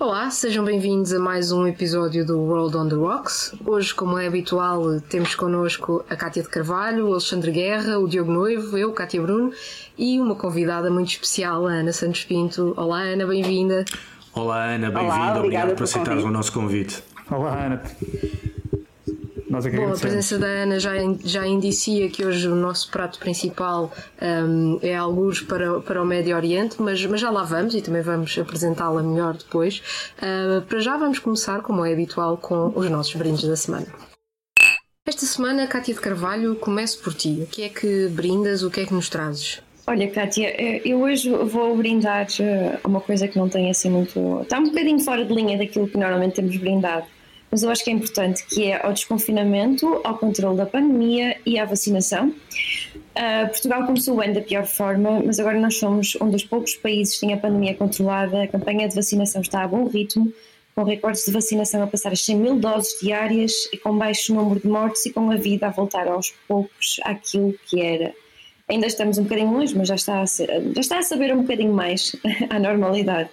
Olá, sejam bem-vindos a mais um episódio do World on the Rocks. Hoje, como é habitual, temos connosco a Cátia de Carvalho, o Alexandre Guerra, o Diogo Noivo, eu, Cátia Bruno, e uma convidada muito especial, a Ana Santos Pinto. Olá, Ana, bem-vinda. Olá, Ana, bem-vinda. Obrigado por aceitar o nosso convite. Olá, Ana. Nós é Bom, a presença da Ana já, já indicia que hoje o nosso prato principal um, é alguns para, para o Médio Oriente, mas, mas já lá vamos e também vamos apresentá-la melhor depois. Uh, para já vamos começar, como é habitual, com os nossos brindes da semana. Esta semana, Cátia de Carvalho, começo por ti. O que é que brindas, o que é que nos trazes? Olha, Kátia, eh, eu hoje vou brindar eh, uma coisa que não tem assim muito. Está um bocadinho fora de linha daquilo que normalmente temos brindado mas eu acho que é importante, que é ao desconfinamento, ao controle da pandemia e à vacinação. Uh, Portugal começou o ano da pior forma, mas agora nós somos um dos poucos países que tem a pandemia controlada, a campanha de vacinação está a bom ritmo, com recordes de vacinação a passar as 100 mil doses diárias e com baixo número de mortes e com a vida a voltar aos poucos àquilo que era. Ainda estamos um bocadinho longe, mas já está a, ser, já está a saber um bocadinho mais à normalidade.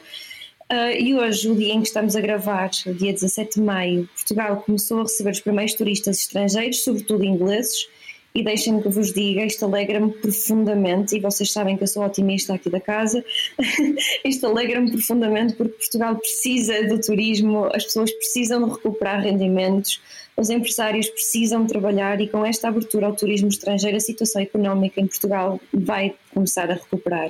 Uh, e hoje, o dia em que estamos a gravar, dia 17 de maio, Portugal começou a receber os primeiros turistas estrangeiros, sobretudo ingleses, e deixem-me que vos diga, isto alegra-me profundamente, e vocês sabem que eu sou otimista aqui da casa, isto alegra-me profundamente porque Portugal precisa do turismo, as pessoas precisam de recuperar rendimentos, os empresários precisam trabalhar e com esta abertura ao turismo estrangeiro a situação económica em Portugal vai começar a recuperar.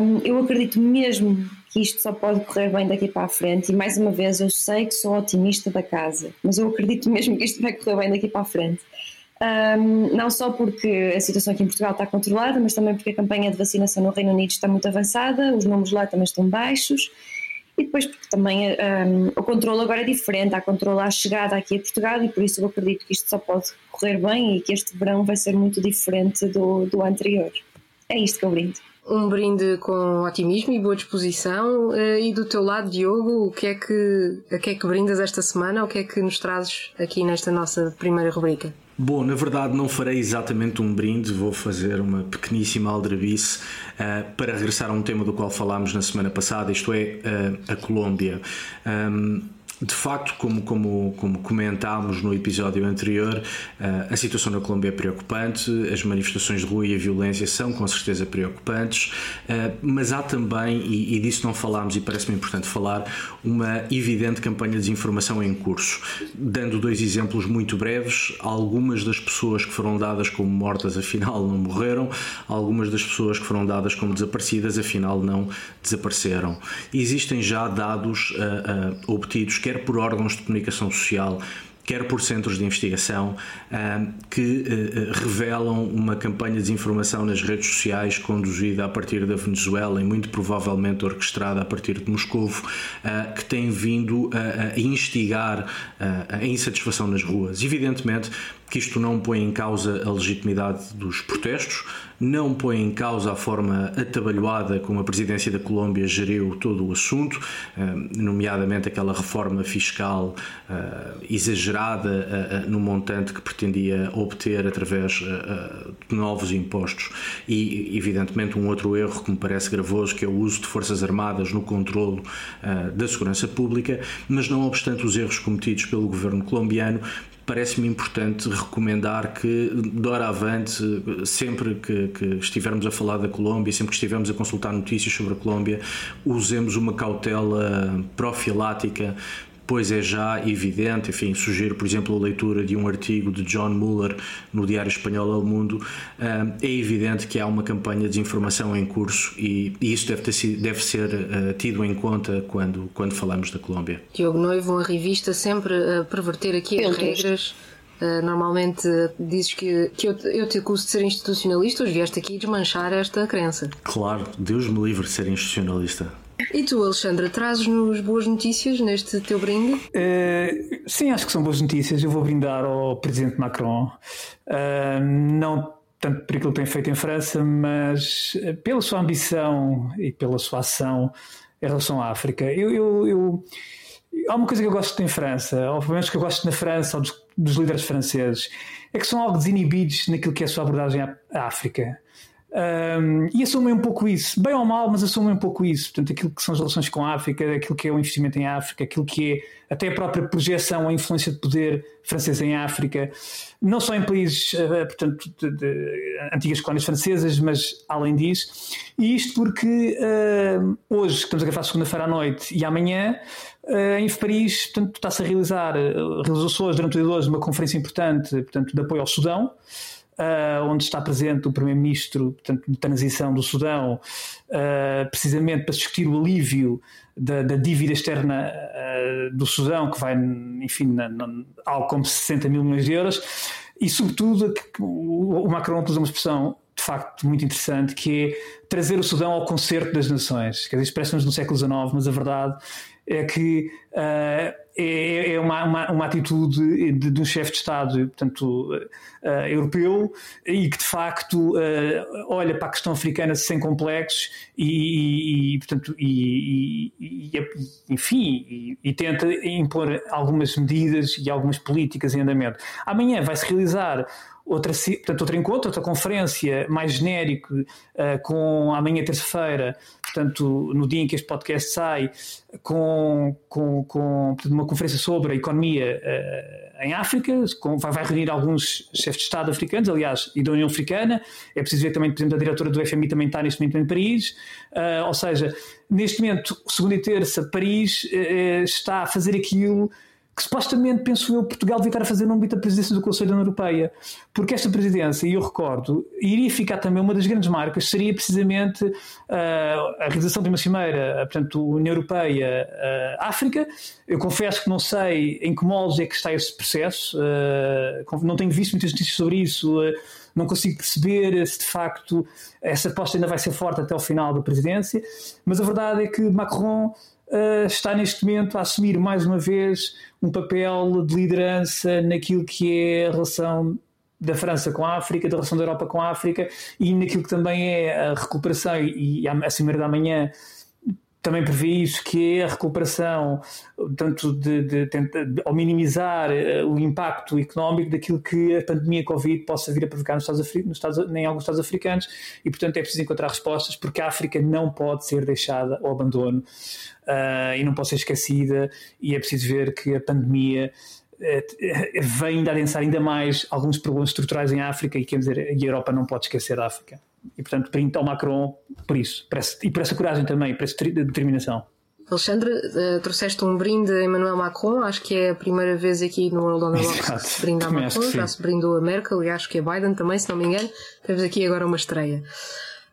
Um, eu acredito mesmo que isto só pode correr bem daqui para a frente e mais uma vez eu sei que sou otimista da casa, mas eu acredito mesmo que isto vai correr bem daqui para a frente. Um, não só porque a situação aqui em Portugal está controlada, mas também porque a campanha de vacinação no Reino Unido está muito avançada, os números lá também estão baixos e depois porque também um, o controle agora é diferente, há controle à chegada aqui a Portugal e por isso eu acredito que isto só pode correr bem e que este verão vai ser muito diferente do, do anterior. É isto que eu brindo. Um brinde com otimismo e boa disposição. Eh, e do teu lado, Diogo, o que é que, a que é que brindas esta semana? O que é que nos trazes aqui nesta nossa primeira rubrica? Bom, na verdade não farei exatamente um brinde, vou fazer uma pequeníssima aldrabice uh, para regressar a um tema do qual falámos na semana passada, isto é, uh, a Colômbia. Um, de facto, como, como, como comentámos no episódio anterior, eh, a situação na Colômbia é preocupante, as manifestações de rua e a violência são com certeza preocupantes, eh, mas há também, e, disso não falámos e parece-me importante falar, uma evidente campanha de desinformação em curso. Dando dois exemplos muito breves, algumas das pessoas que foram dadas como mortas afinal não morreram, algumas das pessoas que foram dadas como desaparecidas afinal não desapareceram. Existem já dados uh, uh, obtidos, quer por órgãos de comunicação social, quer por centros de investigação, ah, que revelam uma campanha de desinformação nas redes sociais conduzida a partir da Venezuela e muito provavelmente orquestrada a partir de Moscou, que tem vindo a instigar a insatisfação nas ruas. Evidentemente, que isto não põe em causa a legitimidade dos protestos, não põe em causa a forma atabalhoada como a presidência da Colômbia geriu todo o assunto, eh, nomeadamente aquela reforma fiscal eh, exagerada eh, no montante que pretendia obter através de novos impostos. E, evidentemente, um outro erro que me parece gravoso, que é o uso de forças armadas no controlo da segurança pública, mas não obstante os erros cometidos pelo governo colombiano, parece-me importante recomendar que, doravante, sempre que, que, estivermos a falar da Colômbia, sempre que estivermos a consultar notícias sobre a Colômbia, usemos uma cautela profilática pois é já evidente, enfim, sugiro, por exemplo, a leitura de um artigo de John Muller no Diário Espanhol El Mundo, é evidente que há uma campanha de desinformação em curso e, isso deve, ter, deve ser uh, tido em conta quando, quando falamos da Colômbia. Diogo Noivo, a revista sempre a perverter aqui as regras. Uh, normalmente dizes que, que eu, eu te acuso de ser institucionalista, hoje vieste aqui desmanchar esta crença. Claro, Deus me livre de ser institucionalista. E tu, Alexandra, trazes-nos boas notícias neste teu brinde? Uh, sim, acho que são boas notícias. Eu vou brindar ao Presidente Macron. Uh, não tanto por aquilo que tem feito em França, mas pela sua ambição e pela sua ação em relação à África. Eu, eu, eu há uma coisa que eu gosto em França, ou pelo menos que eu gosto na França, ou dos, dos líderes franceses, é que são algo desinibidos naquilo que é a sua abordagem à África. Um, e assumem um pouco isso, bem ou mal, mas assumem um pouco isso. Portanto, aquilo que são as relações com a África, aquilo que é o investimento em África, aquilo que é até a própria projeção, a influência de poder francesa em África, não só em países, uh, portanto, de, de, antigas colónias francesas, mas além disso. E isto porque uh, hoje, estamos a gravar segunda-feira à noite e amanhã, uh, em Paris, portanto, está-se a realizar, realizou-se hoje, durante o dia de hoje, uma conferência importante portanto, de apoio ao Sudão uh, onde está presente o Primeiro-Ministro de transição do Sudão, uh, precisamente para discutir o alívio da, da dívida externa uh, do Sudão, que vai, enfim, na, na, algo como 60 mil milhões de euros, e sobretudo o, Macron usa uma expressão de facto muito interessante, que é trazer o Sudão ao concerto das nações. Quer dizer, expressa-nos no século XIX, mas a verdade é que é, é uma, uma, uma, atitude de, de um chefe de Estado, portanto, uh, europeu, e que de facto uh, olha para a questão africana sem complexos e, e portanto, e, e, enfim, e, tenta impor algumas medidas e algumas políticas em andamento. Amanhã vai-se realizar outra, portanto, outro encontro, outra conferência mais genérico, uh, com amanhã terça-feira, portanto, no dia em que este podcast sai, com, com, com uma conferência sobre a economia uh, em África, com, vai, vai, reunir alguns chefes de Estado africanos, aliás, e da União Africana. É preciso ver também, por exemplo, a diretora do FMI também está neste momento em Paris. Uh, ou seja, neste momento, segunda e terça, Paris está a fazer aquilo que supostamente, penso eu, Portugal devia estar a fazer no âmbito da presidência do Conselho da União Europeia. Porque esta presidência, e eu recordo, iria ficar também uma das grandes marcas, seria precisamente uh, a realização de uma cimeira, portanto, União Europeia-África. Uh, eu confesso que não sei em que moldes é que está esse processo, uh, não tenho visto muitas notícias sobre isso, não consigo perceber se de facto essa aposta ainda vai ser forte até ao final da presidência, mas a verdade é que Macron uh, está neste momento a assumir mais uma vez um papel de liderança naquilo que é a relação da França com a África, da relação da Europa com a África e naquilo que também é a recuperação e a Cimeira da Manhã também prevê isso, que é a recuperação, tanto de, de, de, de ao minimizar uh, o impacto económico daquilo que a pandemia Covid possa vir a provocar nos Estados, nos Estados, em alguns Estados africanos. E, portanto, é preciso encontrar respostas porque a África não pode ser deixada ao abandono uh, e não pode ser esquecida. E é preciso ver que a pandemia uh, vem ainda a adensar ainda mais alguns problemas estruturais em África e, quer dizer, a Europa não pode esquecer a África e portanto brinde ao Macron por isso por essa, e por essa coragem também, por essa determinação. Alexandre, uh, trouxeste um brinde a Emmanuel Macron, acho que é a primeira vez aqui no World on the Rocks que se brinda a Macron, já se brindou a Merkel e acho que a Biden também, se não me engano, temos aqui agora uma estreia.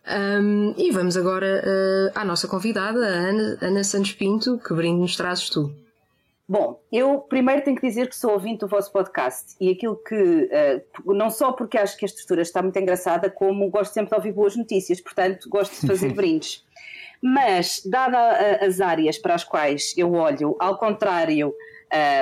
Um, e vamos agora uh, à nossa convidada, Ana, Ana Santos Pinto, que brinde nos trazes tu. Bom, eu primeiro tenho que dizer que sou ouvinte do vosso podcast e aquilo que, uh, não só porque acho que a estrutura está muito engraçada, como gosto sempre de ouvir boas notícias, portanto gosto de fazer brindes. Mas, dada uh, as áreas para as quais eu olho, ao contrário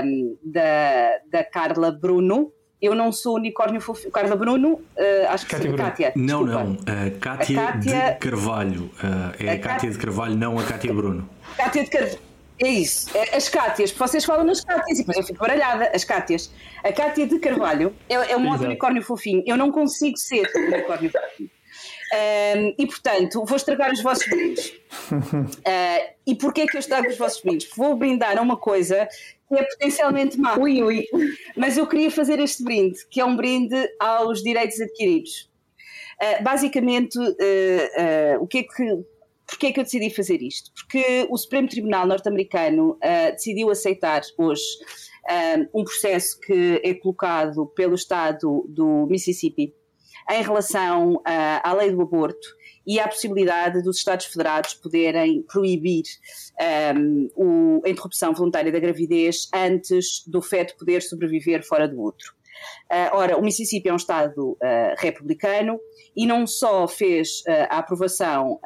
um, da, da Carla Bruno, eu não sou unicórnio fofinho. Carla Bruno, uh, acho que Cátia sim, Cátia. Não, desculpa. não. Uh, Cátia, a Cátia de Carvalho. Uh, é a, a Cátia de Carvalho, não a Cátia Bruno. Cátia de Carvalho. É isso, é, as Cátias, vocês falam nas Cátias e depois eu fico baralhada, as Cátias. A Cátia de Carvalho é, é um outro unicórnio fofinho, eu não consigo ser um unicórnio fofinho. Um, e portanto, vou estragar os vossos brindes. Uh, e porquê que eu estrago os vossos brindes? Vou brindar a uma coisa que é potencialmente má. Ui, ui. Mas eu queria fazer este brinde, que é um brinde aos direitos adquiridos. Uh, basicamente, uh, o que é que Porquê é que eu decidi fazer isto? Porque o Supremo Tribunal norte-americano uh, decidiu aceitar hoje uh, um processo que é colocado pelo Estado do Mississippi em relação uh, à lei do aborto e à possibilidade dos Estados Federados poderem proibir um, o, a interrupção voluntária da gravidez antes do feto poder sobreviver fora do outro. Uh, ora, o Mississippi é um estado uh, republicano e não só fez uh, a aprovação,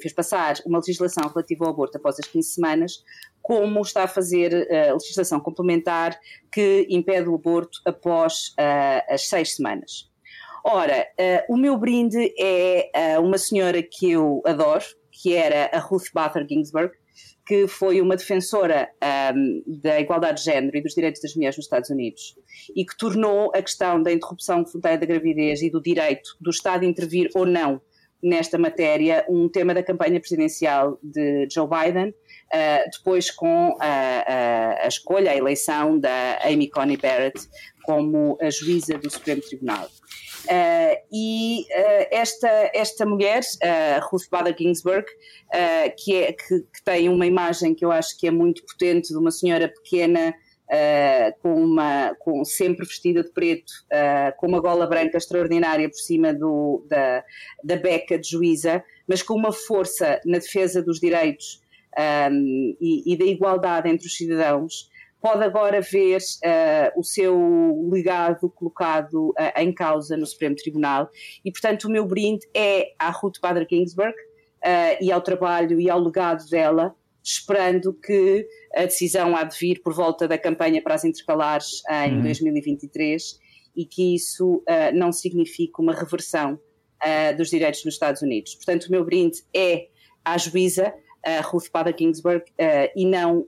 fez passar uma legislação relativa ao aborto após as 15 semanas, como está a fazer a legislação complementar que impede o aborto após as 6 semanas. Ora, o meu brinde é uma senhora que eu adoro, que era a Ruth Bader Ginsburg, que foi uma defensora um, da igualdade de género e dos direitos das mulheres nos Estados Unidos e que tornou a questão da interrupção voluntária da gravidez e do direito do Estado intervir ou não nesta matéria um tema da campanha presidencial de Joe Biden, uh, depois com a, a, a, escolha, a eleição da Amy Coney Barrett como a juíza do Supremo Tribunal. Uh, e uh, esta, esta mulher, uh, Ruth Bader Ginsburg, que, é, que, que, tem uma imagem que eu acho que é muito potente de uma senhora pequena, com uma, com, sempre vestida de preto, com uma gola branca extraordinária por cima do, da, da beca de juíza, mas com uma força na defesa dos direitos um, e, e da igualdade entre os cidadãos pode agora ver uh, o seu legado colocado uh, em causa no Supremo Tribunal e, portanto, o meu brinde é à Ruth Bader Ginsburg uh, e ao trabalho e ao legado dela, esperando que a decisão há de vir por volta da campanha para as intercalares em uhum. 2023 e que isso não signifique uma reversão dos direitos nos Estados Unidos. Portanto, o meu brinde é à juíza, a Ruth Bader Ginsburg uh, e não uh,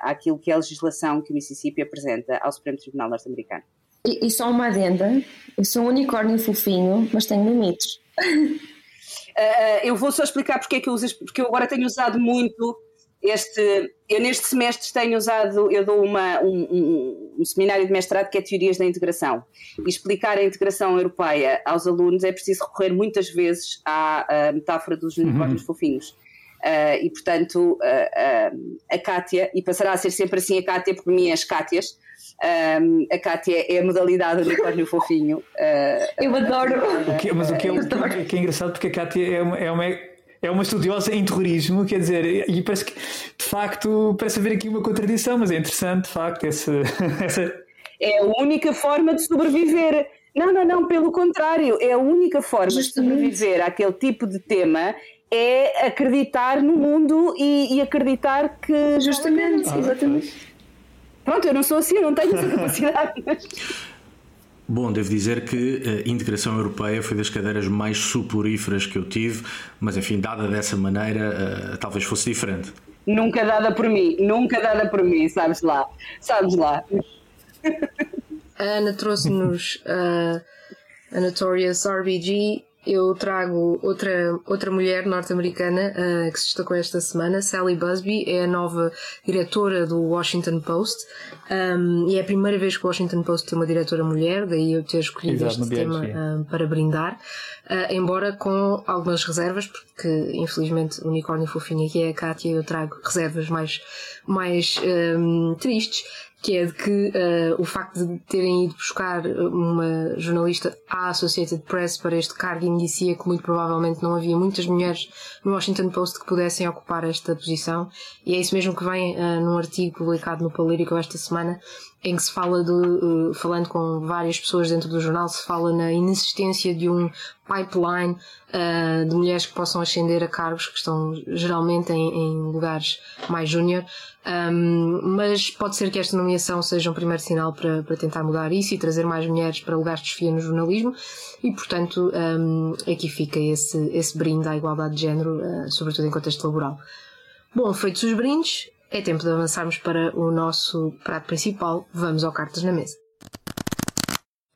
àquilo que é a legislação que o Mississippi apresenta ao Supremo Tribunal norte-americano. E, e, só uma adenda, eu sou um unicórnio fofinho, mas tenho limites. Uh, eu vou só explicar porque é que eu uso, porque eu agora tenho usado muito este, eu neste semestre tenho usado, eu dou uma, um, um, um, seminário de mestrado que é Teorias da Integração. E explicar a integração europeia aos alunos é preciso recorrer muitas vezes à, à metáfora dos unicórnios uhum. fofinhos. Uh, e portanto, uh, uh, a Kátia, e passará a ser sempre assim a Kátia, porque mim é as Kátias. a Kátia é a modalidade do unicórnio fofinho. Eu adoro. O que, mas o que, é, o que é engraçado, porque a Kátia é uma, é uma é uma estudiosa em terrorismo, quer dizer, e parece que de facto parece haver aqui uma contradição, mas é interessante de facto essa, essa... É a única forma de sobreviver. Não, não, não, pelo contrário, é a única forma Justamente. de sobreviver àquele tipo de tema é acreditar no mundo e, e acreditar que. Justamente, ah, exatamente. Pronto, eu não sou assim, eu não tenho essa capacidade. Bom, devo dizer que a integração europeia foi das cadeiras mais suporíferas que eu tive, mas enfim, dada dessa maneira, uh, talvez fosse diferente. Nunca dada por mim, nunca dada por mim, sabes lá, sabes lá. A Ana trouxe-nos uh, a Notorious RBG eu trago outra, outra mulher norte-americana uh, que se destacou esta semana, Sally Busby, é a nova diretora do Washington Post um, e é a primeira vez que o Washington Post tem uma diretora mulher, daí eu ter escolhido Exato, este tema uh, para brindar, uh, embora com algumas reservas, porque infelizmente o unicórnio fofinho aqui é a Kátia, eu trago reservas mais, mais um, tristes que é de que uh, o facto de terem ido buscar uma jornalista à Associated Press para este cargo indicia que muito provavelmente não havia muitas mulheres no Washington Post que pudessem ocupar esta posição. E é isso mesmo que vem uh, num artigo publicado no Político esta semana em que se fala de, uh, falando com várias pessoas dentro do jornal, se fala na inexistência de um pipeline uh, de mulheres que possam ascender a cargos que estão geralmente em, em lugares mais júnior. Mas pode ser que esta nomeação seja um primeiro sinal para, para tentar mudar isso e trazer mais mulheres para lugares de desfia no jornalismo e, portanto, aqui fica esse, esse brinde à igualdade de género, uh, sobretudo em contexto laboral. Bom, feitos os brindes, é tempo de avançarmos para o nosso prato principal. Vamos ao Cartas na Mesa.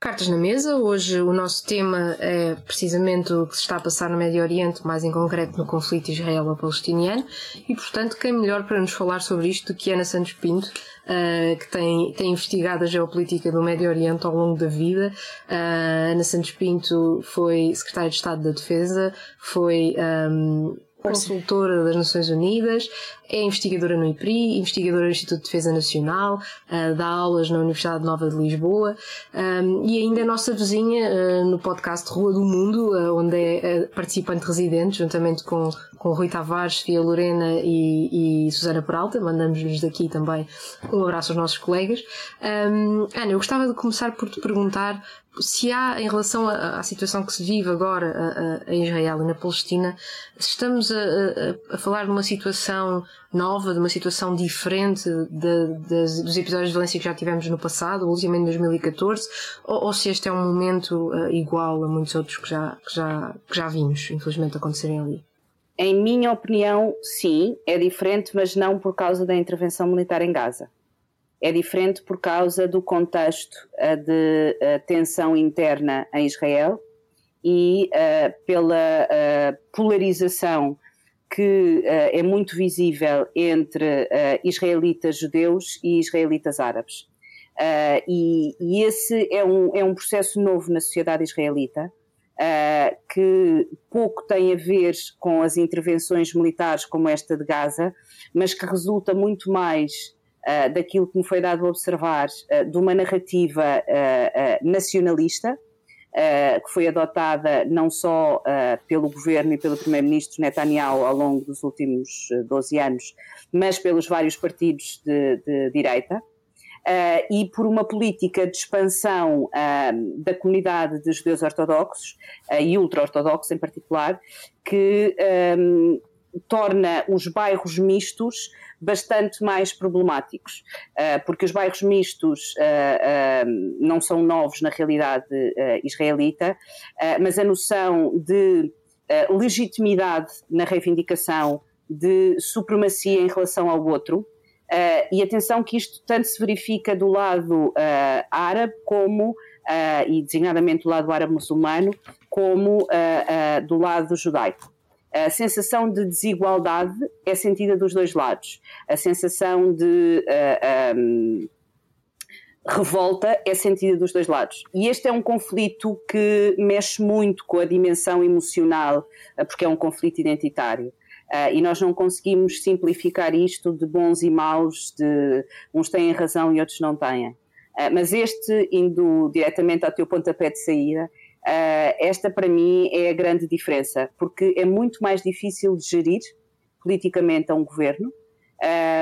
Cartas na Mesa. Hoje o nosso tema é precisamente o que se está a passar no Médio Oriente, mais em concreto no conflito israelo-palestiniano, e portanto, quem melhor para nos falar sobre isto do que Ana Santos Pinto, uh, que tem, tem investigado a geopolítica do Médio Oriente ao longo da vida. Uh, Ana Santos Pinto foi secretária de Estado da Defesa, foi um, consultora das Nações Unidas, é investigadora no IPRI, investigadora no Instituto de Defesa Nacional, uh, dá aulas na Universidade Nova de Lisboa um, e ainda é nossa vizinha uh, no podcast Rua do Mundo, uh, onde é participante residente, juntamente com, com Rui Tavares, Sofia Lorena e, e Susana Peralta. Mandamos-lhes daqui também um abraço aos nossos colegas. Um, Ana, eu gostava de começar por te perguntar se há, em relação à, situação que se vive agora em Israel e na Palestina, se estamos a, a, a, falar de uma situação nova, de uma situação diferente de, de, dos episódios de violência que já tivemos no passado, ultimamente em 2014, ou, ou, se este é um momento uh, igual a muitos outros que já, que, já, que já vimos, infelizmente, acontecerem ali? Em minha opinião, sim, é diferente, mas não por causa da intervenção militar em Gaza é diferente por causa do contexto uh, de uh, tensão interna em Israel e pela polarização que é muito visível entre israelitas judeus e israelitas árabes. E, e, esse é um, é um processo novo na sociedade israelita. Uh, que pouco tem a ver com as intervenções militares como esta de Gaza, mas que resulta muito mais uh, daquilo que me foi dado a observar uh, de uma narrativa nacionalista, que foi adotada não só pelo governo e pelo primeiro-ministro Netanyahu ao longo dos últimos 12 anos, mas pelos vários partidos de, de direita. Uh, e por uma política de expansão uh, da comunidade de judeus ortodoxos uh, e ultra-ortodoxos em particular, que um, torna os bairros mistos bastante mais problemáticos, uh, porque os bairros mistos uh, uh, não são novos na realidade israelita, mas a noção de legitimidade na reivindicação de supremacia em relação ao outro, e atenção que isto tanto se verifica do lado árabe como, e designadamente do lado árabe muçulmano, como do lado judaico. A sensação de desigualdade é sentida dos dois lados. A sensação de uh, um, revolta é sentida dos dois lados. E este é um conflito que mexe muito com a dimensão emocional, uh, porque é um conflito identitário. Uh, e nós não conseguimos simplificar isto de bons e maus, de uns têm razão e outros não têm. mas este, indo diretamente ao teu pontapé de saída, Uh, esta, para mim, é a grande diferença, porque é muito mais difícil gerir politicamente a um governo.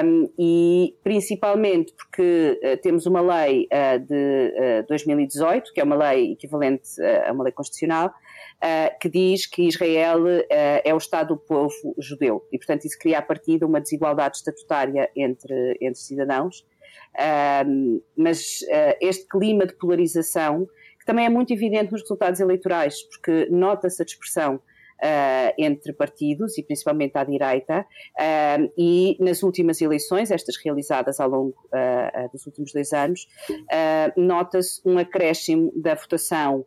Um, e principalmente porque uh, temos uma lei uh, de 2018, que é uma lei equivalente a uma lei constitucional, que diz que Israel é o Estado do povo judeu e, portanto, isso cria a partir de uma desigualdade estatutária entre, entre cidadãos. mas este clima de polarização também é muito evidente nos resultados eleitorais, porque nota-se a dispersão Uh, entre partidos e principalmente à direita, uh, e nas últimas eleições, estas realizadas ao longo uh, dos últimos dois anos, nota-se um acréscimo da votação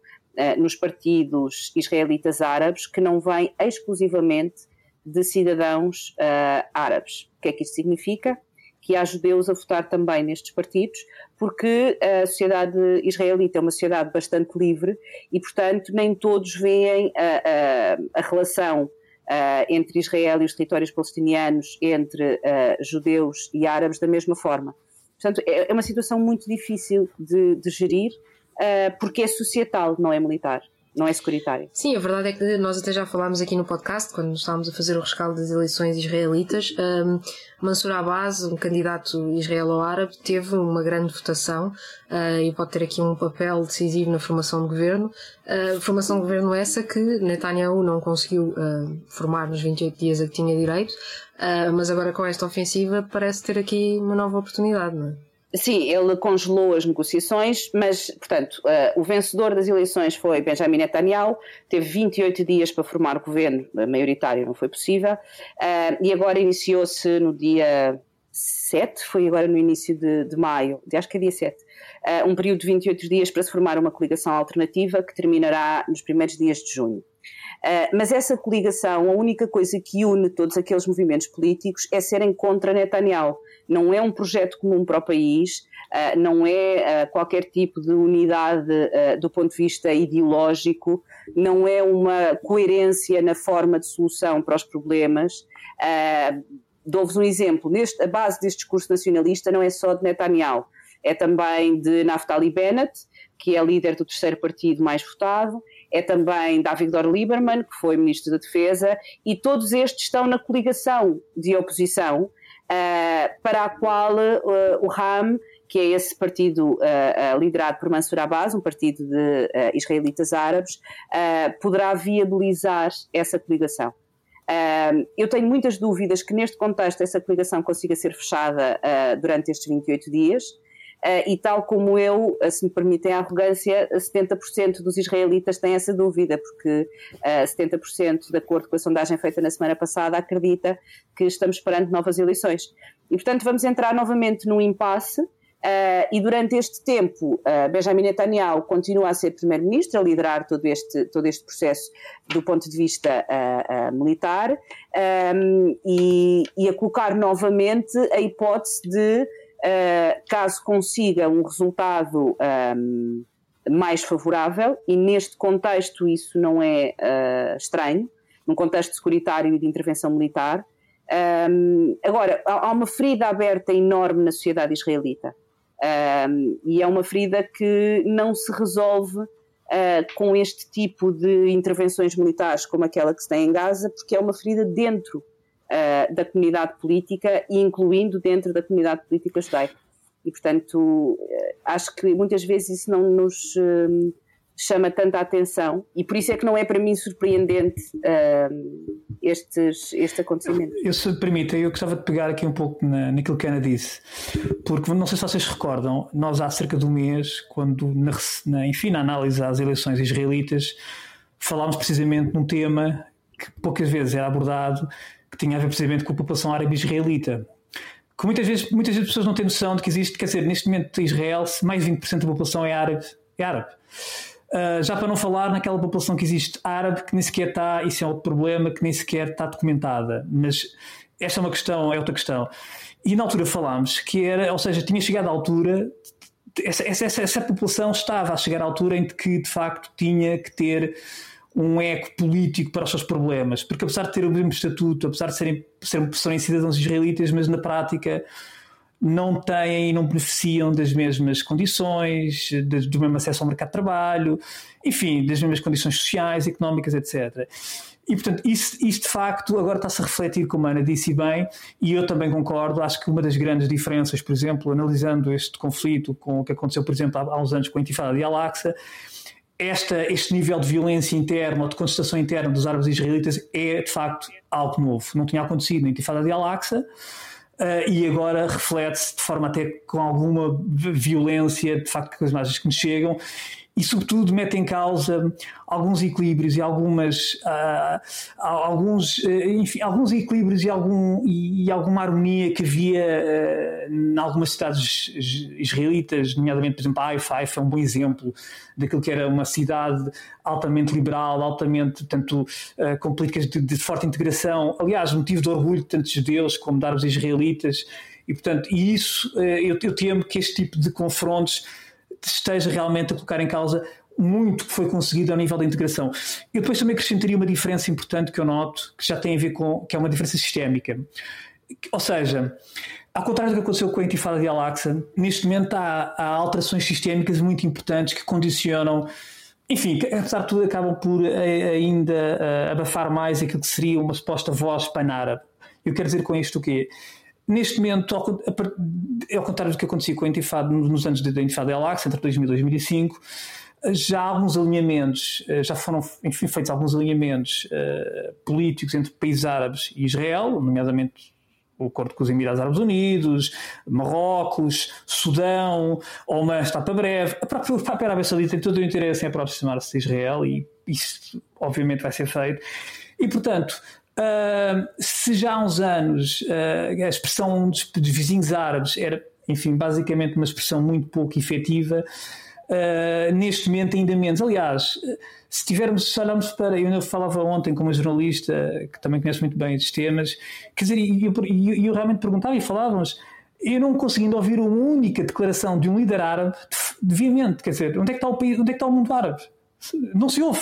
nos partidos israelitas árabes que não vem exclusivamente de cidadãos árabes. O que é que isto significa? Que há judeus a votar também nestes partidos, porque a sociedade israelita é uma sociedade bastante livre e, portanto, nem todos veem a, a, a relação entre Israel e os territórios palestinianos, entre judeus e árabes, da mesma forma. Portanto, é, é uma situação muito difícil de, de gerir, uh, porque é societal, não é militar não é securitário. Sim, a verdade é que nós até já falámos aqui no podcast, quando estávamos a fazer o rescaldo das eleições israelitas, um, Mansur Abbas, um candidato israelo-árabe, teve uma grande votação uh, e pode ter aqui um papel decisivo na formação do governo. Uh, formação de governo essa que Netanyahu não conseguiu uh, formar nos 28 dias a que tinha direito, uh, mas agora com esta ofensiva parece ter aqui uma nova oportunidade, não é? Sim, ele congelou as negociações, mas, portanto, uh, o vencedor das eleições foi Benjamin Netanyahu, teve 28 dias para formar o governo maioritário, não foi possível, uh, e agora iniciou-se no dia 7, foi agora no início de, de maio, acho que é dia 7, uh, eh, um período de 28 dias para se formar uma coligação alternativa que terminará nos primeiros dias de junho. Uh, mas essa coligação, a única coisa que une todos aqueles movimentos políticos é serem contra Netanyahu. Não é um projeto comum para o país, uh, não é uh, qualquer tipo de unidade do ponto de vista ideológico, não é uma coerência na forma de solução para os problemas. Dou-vos um exemplo: Neste, a base deste discurso nacionalista não é só de Netanyahu, é também de Naftali Bennett, que é líder do terceiro partido mais votado, é também David Lieberman, que foi Ministro da Defesa, e todos estes estão na coligação de oposição, uh, para a qual uh, o RAM, que é esse partido uh, liderado por Mansour Abbas, um partido de israelitas árabes, poderá viabilizar essa coligação. eu tenho muitas dúvidas que neste contexto essa coligação consiga ser fechada durante estes 28 dias. Uh, e tal como eu, uh, se me permitem a arrogância, 70% dos israelitas têm essa dúvida, porque uh, 70%, de acordo com a sondagem feita na semana passada, acredita que estamos perante novas eleições. E, portanto, vamos entrar novamente num impasse. Uh, e durante este tempo, Benjamin Netanyahu continua a ser primeiro-ministro, a liderar todo este, todo este processo do ponto de vista militar um, e, e a colocar novamente a hipótese de uh, caso consiga um resultado um, mais favorável, e neste contexto isso não é uh, estranho, num contexto securitário e de intervenção militar. Um, agora, há uma ferida aberta enorme na sociedade israelita. Um, e é uma ferida que não se resolve uh, com este tipo de intervenções militares como aquela que se tem em Gaza, porque é uma ferida dentro uh, da comunidade política e incluindo dentro da comunidade política judaica. E, portanto, uh, acho que muitas vezes isso não nos uh, chama tanta atenção e por isso é que não é para mim surpreendente estes, este acontecimento. Eu, se me permite, eu gostava de pegar aqui um pouco na, naquilo que a Ana disse, porque não sei se vocês recordam, nós há cerca de um mês, quando, na, na, enfim, na análise às eleições israelitas, falámos precisamente num tema que poucas vezes era abordado, que tinha a ver precisamente com a população árabe israelita. Que muitas vezes, muitas vezes as pessoas não têm noção de que existe, quer dizer, neste momento em Israel, mais de 20% da população é árabe. É árabe. Uh, já para não falar naquela população que existe árabe que nem sequer está, isso é outro problema, que nem sequer está documentada. Mas esta é uma questão, é outra questão. E na altura falámos que era, ou seja, tinha chegado à altura, essa, essa, essa população estava a chegar à altura em que de facto tinha que ter um eco político para os seus problemas, porque apesar de ter o mesmo estatuto, apesar de serem, serem cidadãos israelitas, mas na prática não têm e não beneficiam das mesmas condições, de, do mesmo acesso ao mercado de trabalho, enfim, das mesmas condições sociais, económicas, etc. E, portanto, isso de facto agora está-se a refletir, como a Ana disse bem, e eu também concordo. Acho que uma das grandes diferenças, por exemplo, analisando este conflito com o que aconteceu, por exemplo, há, há uns anos com a Intifada de Al-Aqsa, esta, este nível de violência interna ou de contestação interna dos árabes israelitas é de facto algo novo. Não tinha acontecido na Intifada de Al-Aqsa uh, e agora reflete-se de forma até com alguma violência, de facto, com as imagens que nos chegam e, sobretudo, mete em causa alguns equilíbrios e algumas uh, alguns, uh, enfim, alguns equilíbrios e, algum, e, e alguma harmonia que havia uh, em algumas cidades israelitas, nomeadamente, por exemplo, Haifa. Haifa é um bom exemplo daquilo que era uma cidade altamente liberal, altamente, tanto com políticas de, de, forte integração, aliás, motivo de orgulho de tantos judeus como de árabes israelitas. E, portanto, e isso, eu, eu temo que este tipo de confrontos esteja realmente a colocar em causa muito que foi conseguido ao nível da integração. Eu depois também acrescentaria uma diferença importante que eu noto, que já tem a ver com, que é uma diferença sistémica. Ou seja, ao contrário do que aconteceu com a Intifada de Al-Aqsa, neste momento há, há, alterações sistémicas muito importantes que condicionam, enfim, que, apesar de tudo acabam por eh, ainda uh, abafar mais aquilo que seria uma suposta voz pan-árabe. Eu quero dizer com isto o quê? Neste momento, ao, ao contrário do que acontecia com a Intifada nos anos da Intifada de Al-Aqsa, entre 2000 e 2005, já há alguns alinhamentos, eh, já foram enfim, feitos alguns alinhamentos uh, políticos entre países árabes e Israel, nomeadamente o acordo com os Emirados Árabes Unidos, Marrocos, Sudão, Oman está para breve. A própria, a própria Arábia Saudita tem todo o interesse em aproximar-se de Israel e isso obviamente vai ser feito. E portanto, Uh, se já há uns anos uh, a expressão dos, dos, vizinhos árabes era, enfim, basicamente uma expressão muito pouco efetiva, uh, neste momento ainda menos. Aliás, se tivermos, se olharmos para. Eu falava ontem com uma jornalista que também conhece muito bem estes temas, quer dizer, e eu, eu, eu, realmente perguntava e falávamos. Eu não conseguindo ouvir uma única declaração de um líder árabe, deviamente, quer dizer, onde é que está o país, onde é que está o mundo árabe? Não se ouve.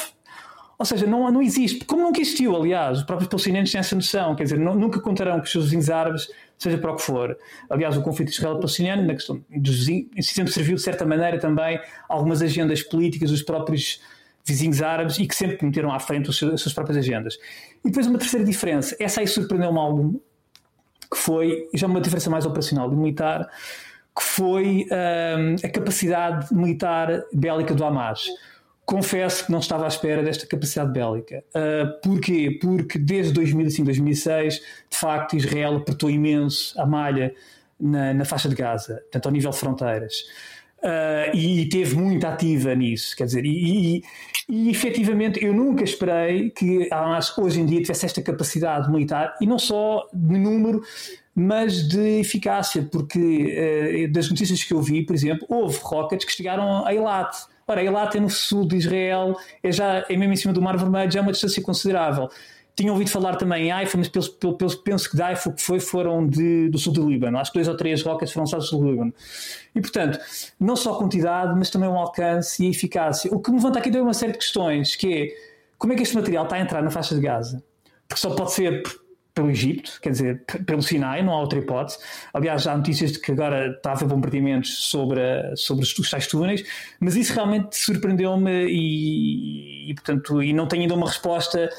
Ou seja, não, não existe. Como nunca existiu, aliás, os próprios palestinianos têm essa noção, quer dizer, não, nunca contarão com os seus vizinhos árabes, seja para o que for. Aliás, o conflito israelo-palestiniano, na questão dos vizinhos, sempre serviu de certa maneira também algumas agendas políticas dos próprios vizinhos árabes e que sempre meteram à frente seus, as suas próprias agendas. E depois uma terceira diferença, essa aí surpreendeu-me algum, que foi, já uma diferença mais operacional e militar, que foi hum, a capacidade militar bélica do Hamas confesso que não estava à espera desta capacidade bélica. Uh, porquê? Porque desde 2005, 2006, de facto, Israel apertou imenso a malha na, na faixa de Gaza, tanto ao nível de fronteiras. Uh, e, teve muito ativa nisso, quer dizer, e, e, e efetivamente eu nunca esperei que Hamas hoje em dia tivesse esta capacidade militar, e não só de número, mas de eficácia, porque uh, das notícias que eu vi, por exemplo, houve rockets que chegaram a Eilat, Ora, Eilat é no sul de Israel, é já é mesmo em cima do Mar Vermelho, já é uma distância considerável. Tinha ouvido falar também em Haifa, mas penso, penso que de Haifa o que foi foram de, do sul do Líbano. Acho que dois ou três rockets foram lançados do Líbano. E, portanto, não só a quantidade, mas também o alcance e a eficácia. O que me levanta aqui é uma série de questões, que é como é que este material está a entrar na faixa de Gaza? Porque só pode ser pelo Egito, quer dizer, pelo Sinai, não há outra hipótese. Aliás, há notícias de que agora está a haver bombardeamentos sobre, sobre os, tais túneis, mas isso realmente surpreendeu-me e, e, portanto, e não tenho ainda uma resposta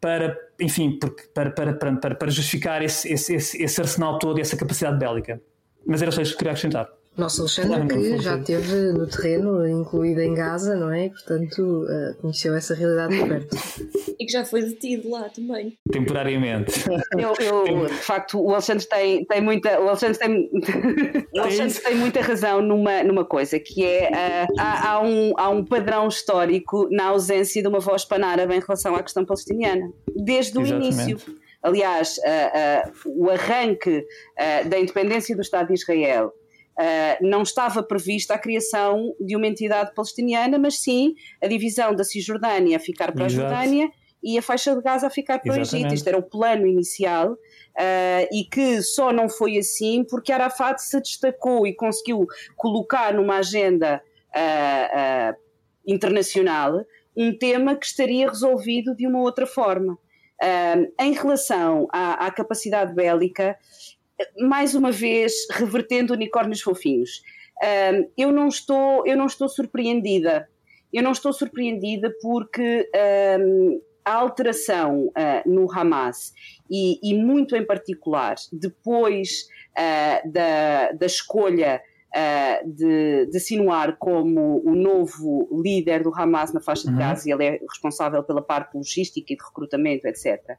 para, enfim, para, para, para, para justificar esse, esse, esse, esse arsenal todo e essa capacidade bélica. Mas era só isso que queria acrescentar. Nosso Alexandre, que já esteve no terreno, incluído em Gaza, não é? Portanto, uh, conheceu essa realidade de perto. E que já foi detido lá também. Temporariamente. Eu, eu de facto, o Alexandre tem, tem muita. O Alexandre tem, o Alexandre tem muita razão numa, numa coisa, que é uh, há, há, um, há um padrão histórico na ausência de uma voz panárabe em relação à questão palestiniana. Desde o Exatamente. início. Aliás, uh, uh, o arranque uh, da independência do Estado de Israel Uh, não estava prevista a criação de uma entidade palestiniana, mas sim a divisão da Cisjordânia a ficar para Exato. a Jordânia e a faixa de Gaza a ficar para Exatamente. o Egito. Isto era o plano inicial uh, e que só não foi assim porque Arafat se destacou e conseguiu colocar numa agenda uh, internacional um tema que estaria resolvido de uma outra forma. em relação à, à capacidade bélica, mais uma vez, revertendo unicórnios fofinhos. Um, eu, não estou, eu não estou surpreendida. Eu não estou surpreendida porque um, a alteração uh, no Hamas e, e, muito em particular depois uh, da, da escolha uh, de, de Sinuar como o novo líder do Hamas na faixa de uhum. Gaza, ele é responsável pela parte logística e de recrutamento, etc.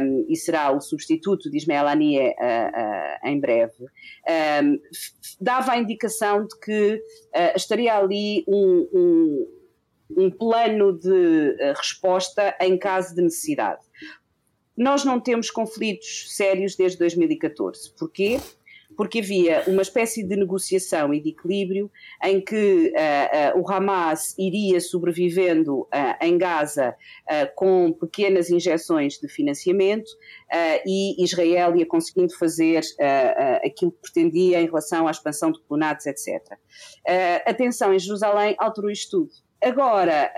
Um, e será o substituto de Ismael Haniyeh uh, uh, em breve. Um, dava a indicação de que estaria ali um, um, um plano de resposta em caso de necessidade. Nós não temos conflitos sérios desde 2014. Porquê? Porque havia uma espécie de negociação e de equilíbrio em que uh, uh, o Hamas iria sobrevivendo uh, em Gaza com pequenas injeções de financiamento e Israel ia conseguindo fazer aquilo que pretendia em relação à expansão de colonatos, etc. a tensão em Jerusalém alterou isto tudo. Agora,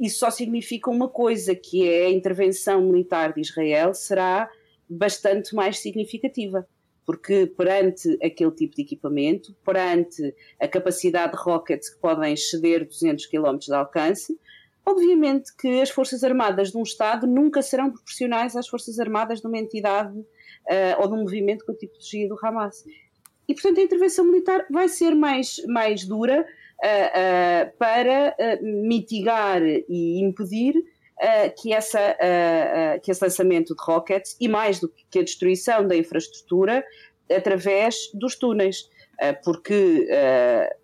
isso só significa uma coisa, que é a intervenção militar de Israel será bastante mais significativa porque perante aquele tipo de equipamento, perante a capacidade de rockets que podem exceder 200 km de alcance, obviamente que as Forças Armadas de um Estado nunca serão proporcionais às Forças Armadas de uma entidade uh, ou de um movimento com a tipologia do Hamas. E, portanto, a intervenção militar vai ser mais, mais dura uh, uh, para mitigar e impedir uh, que, essa, uh, uh, que esse lançamento de rockets e mais do que a destruição da infraestrutura através dos túneis. Porque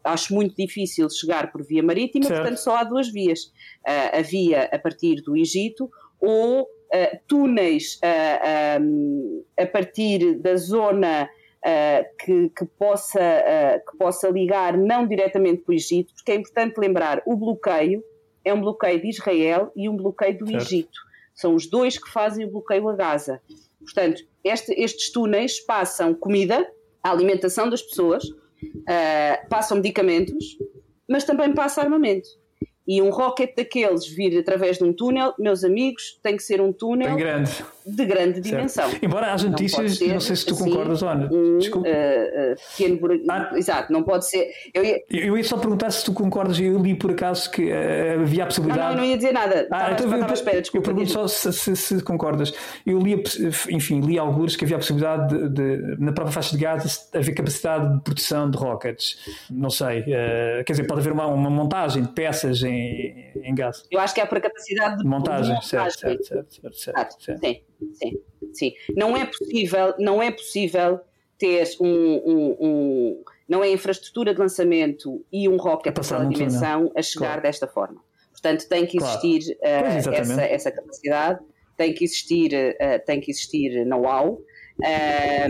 acho muito difícil chegar por via marítima, certo. portanto só há duas vias. a via a partir do Egito ou túneis um, a partir da zona uh, que, que, possa, uh, que possa ligar não diretamente com o Egito, porque é importante lembrar, o bloqueio é um bloqueio de Israel e um bloqueio do certo. Egito. São os dois que fazem o bloqueio a Gaza. Portanto, este, estes túneis passam comida, a alimentação das pessoas, uh, passam medicamentos, mas também passa armamento. E um rocket daqueles vir através de um túnel, meus amigos, tem que ser um túnel grande. De grande dimensão. Embora haja notícias, não, não sei se tu assim, concordas, Ana. Um, Desculpa. Uh, uh, pequeno buraco. Ah. Exato, não pode ser. Eu ia... eu ia... só perguntar se tu concordas. Eu li por acaso que uh, havia a possibilidade. Não, não, não ia dizer nada. Ah, estava, então, estava à espera, desculpa. Eu pergunto só se, se, se, concordas. Eu li, enfim, li alguns que havia a possibilidade de, de, na própria faixa de Gaza, haver capacidade de produção de rockets. Não sei. quer dizer, pode haver uma, uma montagem de peças em, em gás. Eu acho que é para capacidade de montagem. montagem. Certo, certo, certo, certo, certo, certo. Sim, sim, sim. Não é possível, não é possível ter um, um, um não é infraestrutura de lançamento e um rocket para dimensão a chegar claro. desta forma. Portanto, tem que existir claro. uh, essa, essa capacidade, tem que existir, uh, tem que existir know-how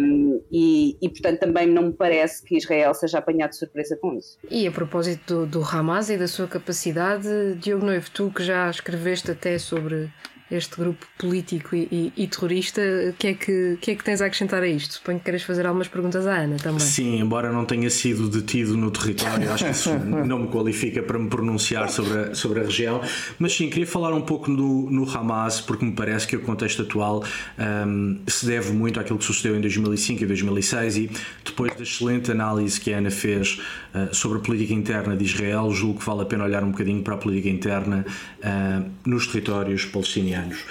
um, e, e, portanto, também não me parece que Israel seja apanhado de surpresa com isso. E a propósito do, do Hamas e da sua capacidade, Diogo Noivo, tu que já escreveste até sobre este grupo político e, e, e terrorista, o que, é que, que, é que tens a acrescentar a isto? Suponho que queres fazer algumas perguntas à Ana também. Sim, embora não tenha sido detido no território, acho que isso não me qualifica para me pronunciar sobre a, sobre a região, mas sim, queria falar um pouco no, no Hamas, porque me parece que o contexto atual um, se deve muito àquilo que sucedeu em 2005 e 2006 e depois da excelente análise que a Ana fez uh, sobre a política interna de Israel, julgo que vale a pena olhar um bocadinho para a política interna uh, nos territórios palestinianos anos.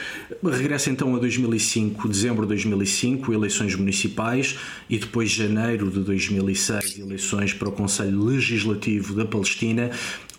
Regressa então a 2005, dezembro de 2005, eleições municipais e depois janeiro de 2006, eleições para o Conselho Legislativo da Palestina,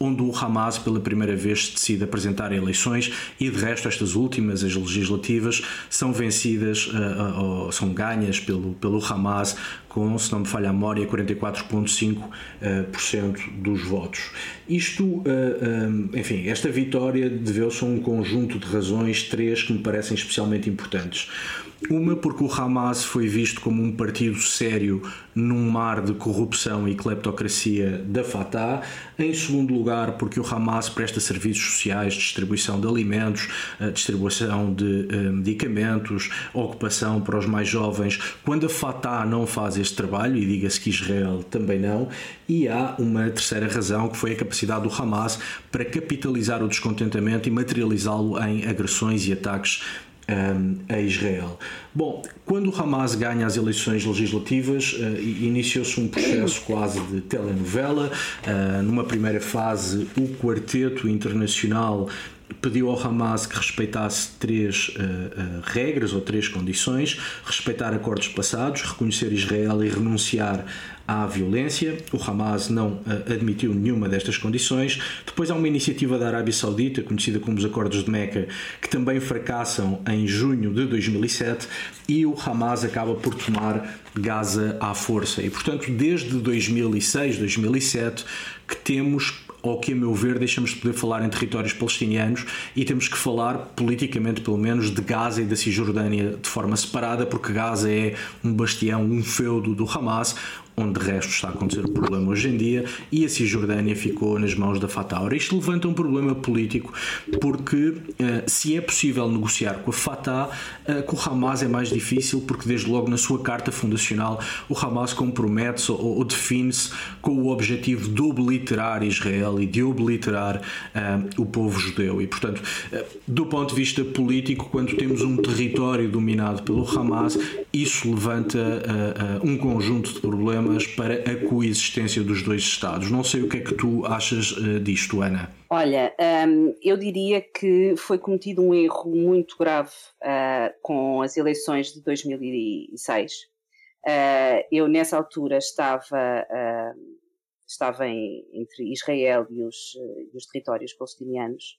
onde o Hamas pela primeira vez decide apresentar eleições e de resto estas últimas, as legislativas, são vencidas, uh, uh, são ganhas pelo, pelo Hamas com, se não me falha a memória, 44,5% uh, dos votos. Isto, uh, enfim, esta vitória deveu-se a um conjunto de razões, três que me parecem especialmente importantes. Uma, porque o Hamas foi visto como um partido sério num mar de corrupção e cleptocracia da Fatah. Em segundo lugar, porque o Hamas presta serviços sociais, distribuição de alimentos, eh, distribuição de eh, medicamentos, ocupação para os mais jovens, quando a Fatah não faz este trabalho, e diga-se que Israel também não. E há uma terceira razão, que foi a capacidade do Hamas para capitalizar o descontentamento e materializá-lo em agressões e ataques um, a Israel. Bom, quando o Hamas ganha as eleições legislativas, uh, iniciou-se um processo quase de telenovela. Uh, numa primeira fase, o Quarteto Internacional pediu ao Hamas que respeitasse três uh, uh, regras ou três condições: respeitar acordos passados, reconhecer Israel e renunciar à violência. O Hamas não uh, admitiu nenhuma destas condições. Depois há uma iniciativa da Arábia Saudita, conhecida como os Acordos de Meca, que também fracassam em junho de 2007 e o Hamas acaba por tomar Gaza à força. E portanto, desde 2006, 2007, que temos ou que, a meu ver, deixamos de poder falar em territórios palestinianos e temos que falar, politicamente pelo menos, de Gaza e da Cisjordânia de forma separada, porque Gaza é um bastião, um feudo do Hamas, onde de resto está a acontecer o problema hoje em dia, e a Cisjordânia ficou nas mãos da Fatah. Ora, isto levanta um problema político, porque eh, se é possível negociar com a Fatah, uh, com o Hamas é mais difícil, porque desde logo na sua carta fundacional o Hamas compromete-se ou, ou define-se com o objetivo de obliterar Israel e de obliterar uh, o povo judeu. E, portanto, do ponto de vista político, quando temos um território dominado pelo Hamas, isso levanta um conjunto de problemas para a coexistência dos dois Estados. Não sei o que é que tu achas uh, disto, Ana. Olha, um, eu diria que foi cometido um erro muito grave uh, com as eleições de 2006. Uh, eh, eu, nessa altura, estava, estava em, entre Israel e os, os territórios palestinianos.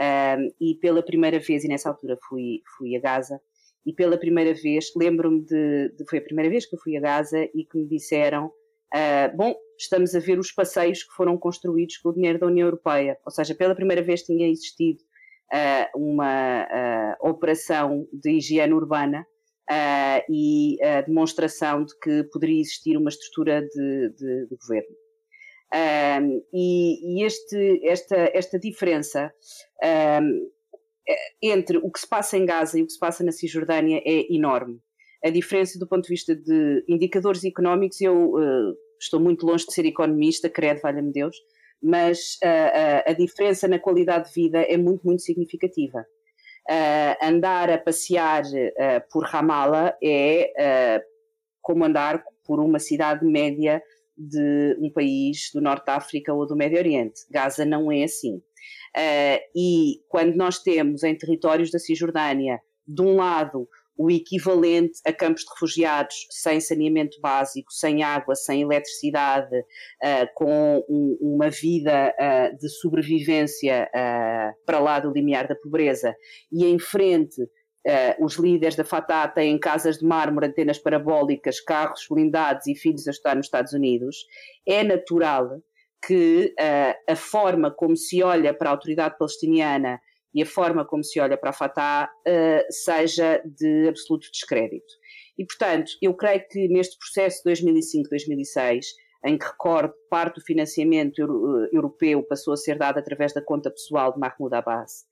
Um, e pela primeira vez, e nessa altura fui, fui a Gaza, e pela primeira vez, lembro-me de, de, Foi a primeira vez que eu fui a Gaza e que me disseram: uh, Bom, estamos a ver os passeios que foram construídos com o dinheiro da União Europeia. Ou seja, pela primeira vez tinha existido uh, uma uh, operação de higiene urbana e a demonstração de que poderia existir uma estrutura de, de, de governo. Um, e, e este, esta, esta diferença um, entre o que se passa em Gaza e o que se passa na Cisjordânia é enorme. A diferença do ponto de vista de indicadores económicos, eu uh, estou muito longe de ser economista, credo, valha-me Deus, mas uh, uh, a diferença na qualidade de vida é muito, muito significativa. andar a passear por Ramallah é como andar por uma cidade média de um país do Norte de África ou do Médio Oriente. Gaza não é assim. Uh, e quando nós temos em territórios da Cisjordânia, de um lado, o equivalente a campos de refugiados sem saneamento básico, sem água, sem eletricidade, uh, com um, uma vida uh, de sobrevivência para lá do limiar da pobreza, e em frente Uh, os líderes da Fatah têm casas de mármore, antenas parabólicas, carros blindados e filhos a estudar nos Estados Unidos, é natural que uh, a forma como se olha para a autoridade palestiniana e a forma como se olha para a Fatah uh, seja de absoluto descrédito. E, portanto, eu creio que neste processo de 2005-2006, em que recordo parte do financiamento europeu passou a ser dado através da conta pessoal de Mahmoud Abbas,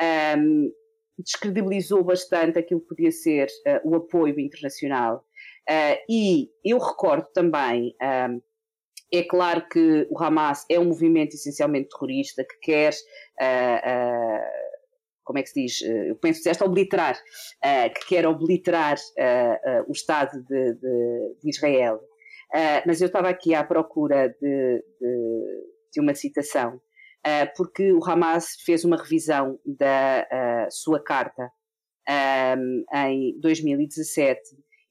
um, ehm, descredibilizou bastante aquilo que podia ser uh, o apoio internacional. Uh, e eu recordo também, um, é claro que o Hamas é um movimento essencialmente terrorista que quer, uh, como é que se diz, eu penso que disseste obliterar, que quer obliterar o Estado de, de, de Israel. mas eu estava aqui à procura de, de, uma citação uh, porque o Hamas fez uma revisão da uh, sua carta um, em 2017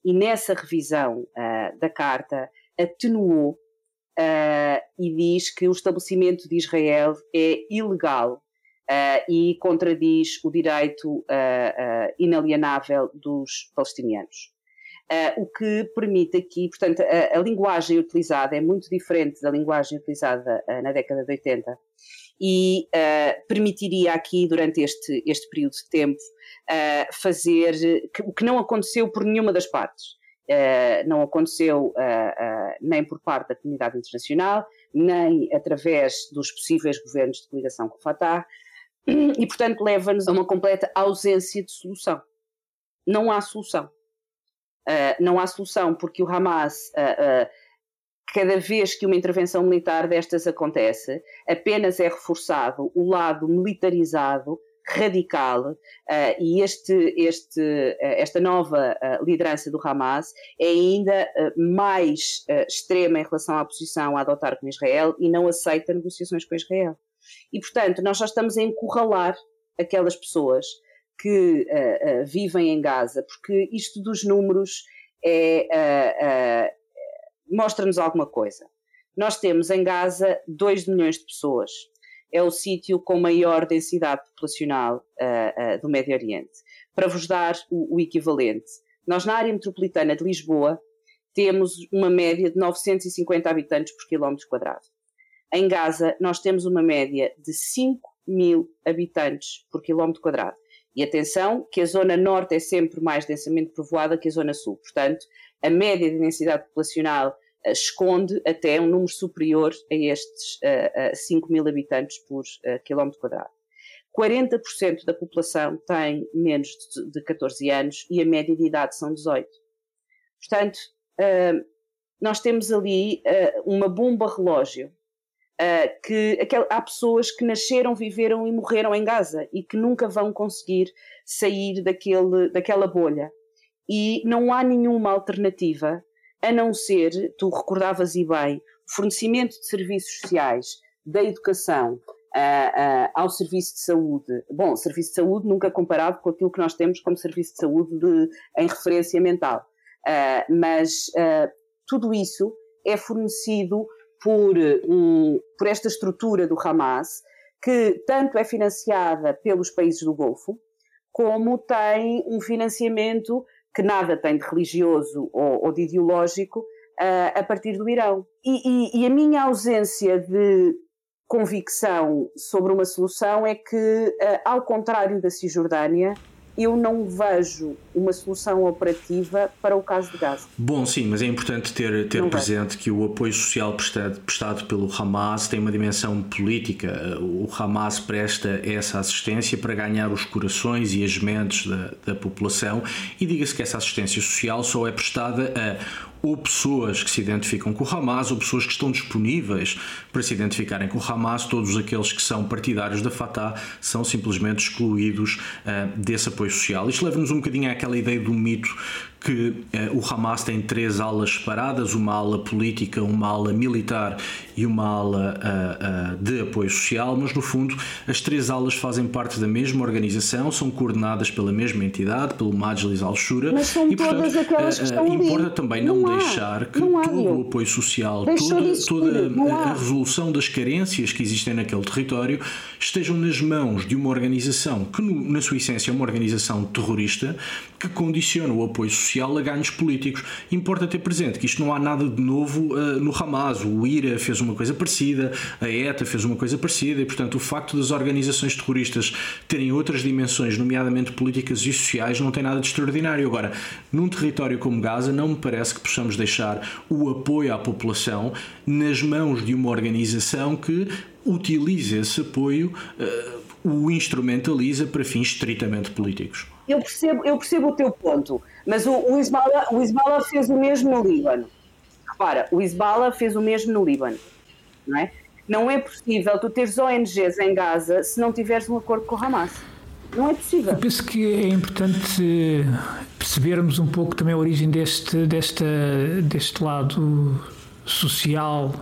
e nessa revisão uh, da carta atenuou e diz que o estabelecimento de Israel é ilegal e contradiz o direito inalienável dos palestinianos. Uh, o que permite aqui, portanto, a, a, linguagem utilizada é muito diferente da linguagem utilizada uh, na década de 80 e uh, permitiria aqui, durante este, este período de tempo, uh, fazer que, o que não aconteceu por nenhuma das partes. Uh, não aconteceu nem por parte da comunidade internacional, nem através dos possíveis governos de coligação com o Fatah, e, portanto, leva-nos a uma completa ausência de solução. Não há solução. não há solução porque o Hamas cada vez que uma intervenção militar destas acontece, apenas é reforçado o lado militarizado, radical, uh, e este, este, uh, esta nova uh, liderança do Hamas é ainda mais extrema em relação à posição a adotar com Israel e não aceita negociações com Israel. E, portanto, nós já estamos a encurralar aquelas pessoas que vivem em Gaza, porque isto dos números é mostra-nos alguma coisa. Nós temos em Gaza 2 milhões de pessoas. É o sítio com maior densidade populacional uh, uh, do Médio Oriente. Para vos dar o, o, equivalente, nós na área metropolitana de Lisboa temos uma média de 950 habitantes por quilómetro quadrado. Em Gaza, nós temos uma média de 5 mil habitantes por quilómetro quadrado. E atenção, que a zona norte é sempre mais densamente povoada que a zona sul. Portanto, a média de densidade populacional esconde até um número superior a estes uh, uh, 5 mil habitantes por quilómetro quadrado. 40% da população tem menos de, de 14 anos e a média de idade são 18. Portanto, nós temos ali uma bomba relógio que há pessoas que nasceram, viveram e morreram em Gaza e que nunca vão conseguir sair daquele, daquela bolha e não há nenhuma alternativa a não ser, tu recordavas e bem, fornecimento de serviços sociais, da educação, uh, uh, ao serviço de saúde. Bom, serviço de saúde nunca comparado com aquilo que nós temos como serviço de saúde de, em referência mental. Uh, mas tudo isso é fornecido por, um, por esta estrutura do Hamas, que tanto é financiada pelos países do Golfo, como tem um financiamento que nada tem de religioso ou, ou de ideológico uh, a partir do Irão. E, e, e, a minha ausência de convicção sobre uma solução é que, uh, ao contrário da Cisjordânia, eu não vejo uma solução operativa para o caso de Gaza. Bom, sim, mas é importante ter, ter presente que o apoio social prestado, prestado pelo Hamas tem uma dimensão política. O Hamas presta essa assistência para ganhar os corações e as mentes da, da população e diga-se que essa assistência social só é prestada a ou pessoas que se identificam com o Hamas, ou pessoas que estão disponíveis para se identificarem com o Hamas, todos aqueles que são partidários da Fatah são simplesmente excluídos uh, desse apoio social. Isto leva-nos um bocadinho àquela ideia do mito que eh, o Hamas tem três alas separadas, uma ala política, uma ala militar e uma ala uh, uh, de apoio social, mas no fundo as três alas fazem parte da mesma organização, são coordenadas pela mesma entidade, pelo Majlis al-Shura, e portanto uh, importa também não, não deixar que não todo o apoio social, toda, toda a, a resolução das carências que existem naquele território estejam nas mãos de uma organização que, no, na sua essência, é uma organização terrorista que condiciona o apoio social a ganhos políticos. Importa ter presente que isto não há nada de novo uh, no Hamas. O IRA fez uma coisa parecida, a ETA fez uma coisa parecida, e portanto o facto das organizações terroristas terem outras dimensões, nomeadamente políticas e sociais, não tem nada de extraordinário. Agora, num território como Gaza, não me parece que possamos deixar o apoio à população nas mãos de uma organização que utilize esse apoio, uh, o instrumentaliza para fins estritamente políticos eu percebo, eu percebo o teu ponto, mas o, o, Isbala, o Isbala fez o mesmo no Líbano. Repara, o Isbala fez o mesmo no Líbano, não é? Não é possível tu teres ONGs em Gaza se não tiveres um acordo com o Hamas. Não é possível. Eu penso que é importante percebermos um pouco também a origem deste, desta, deste lado social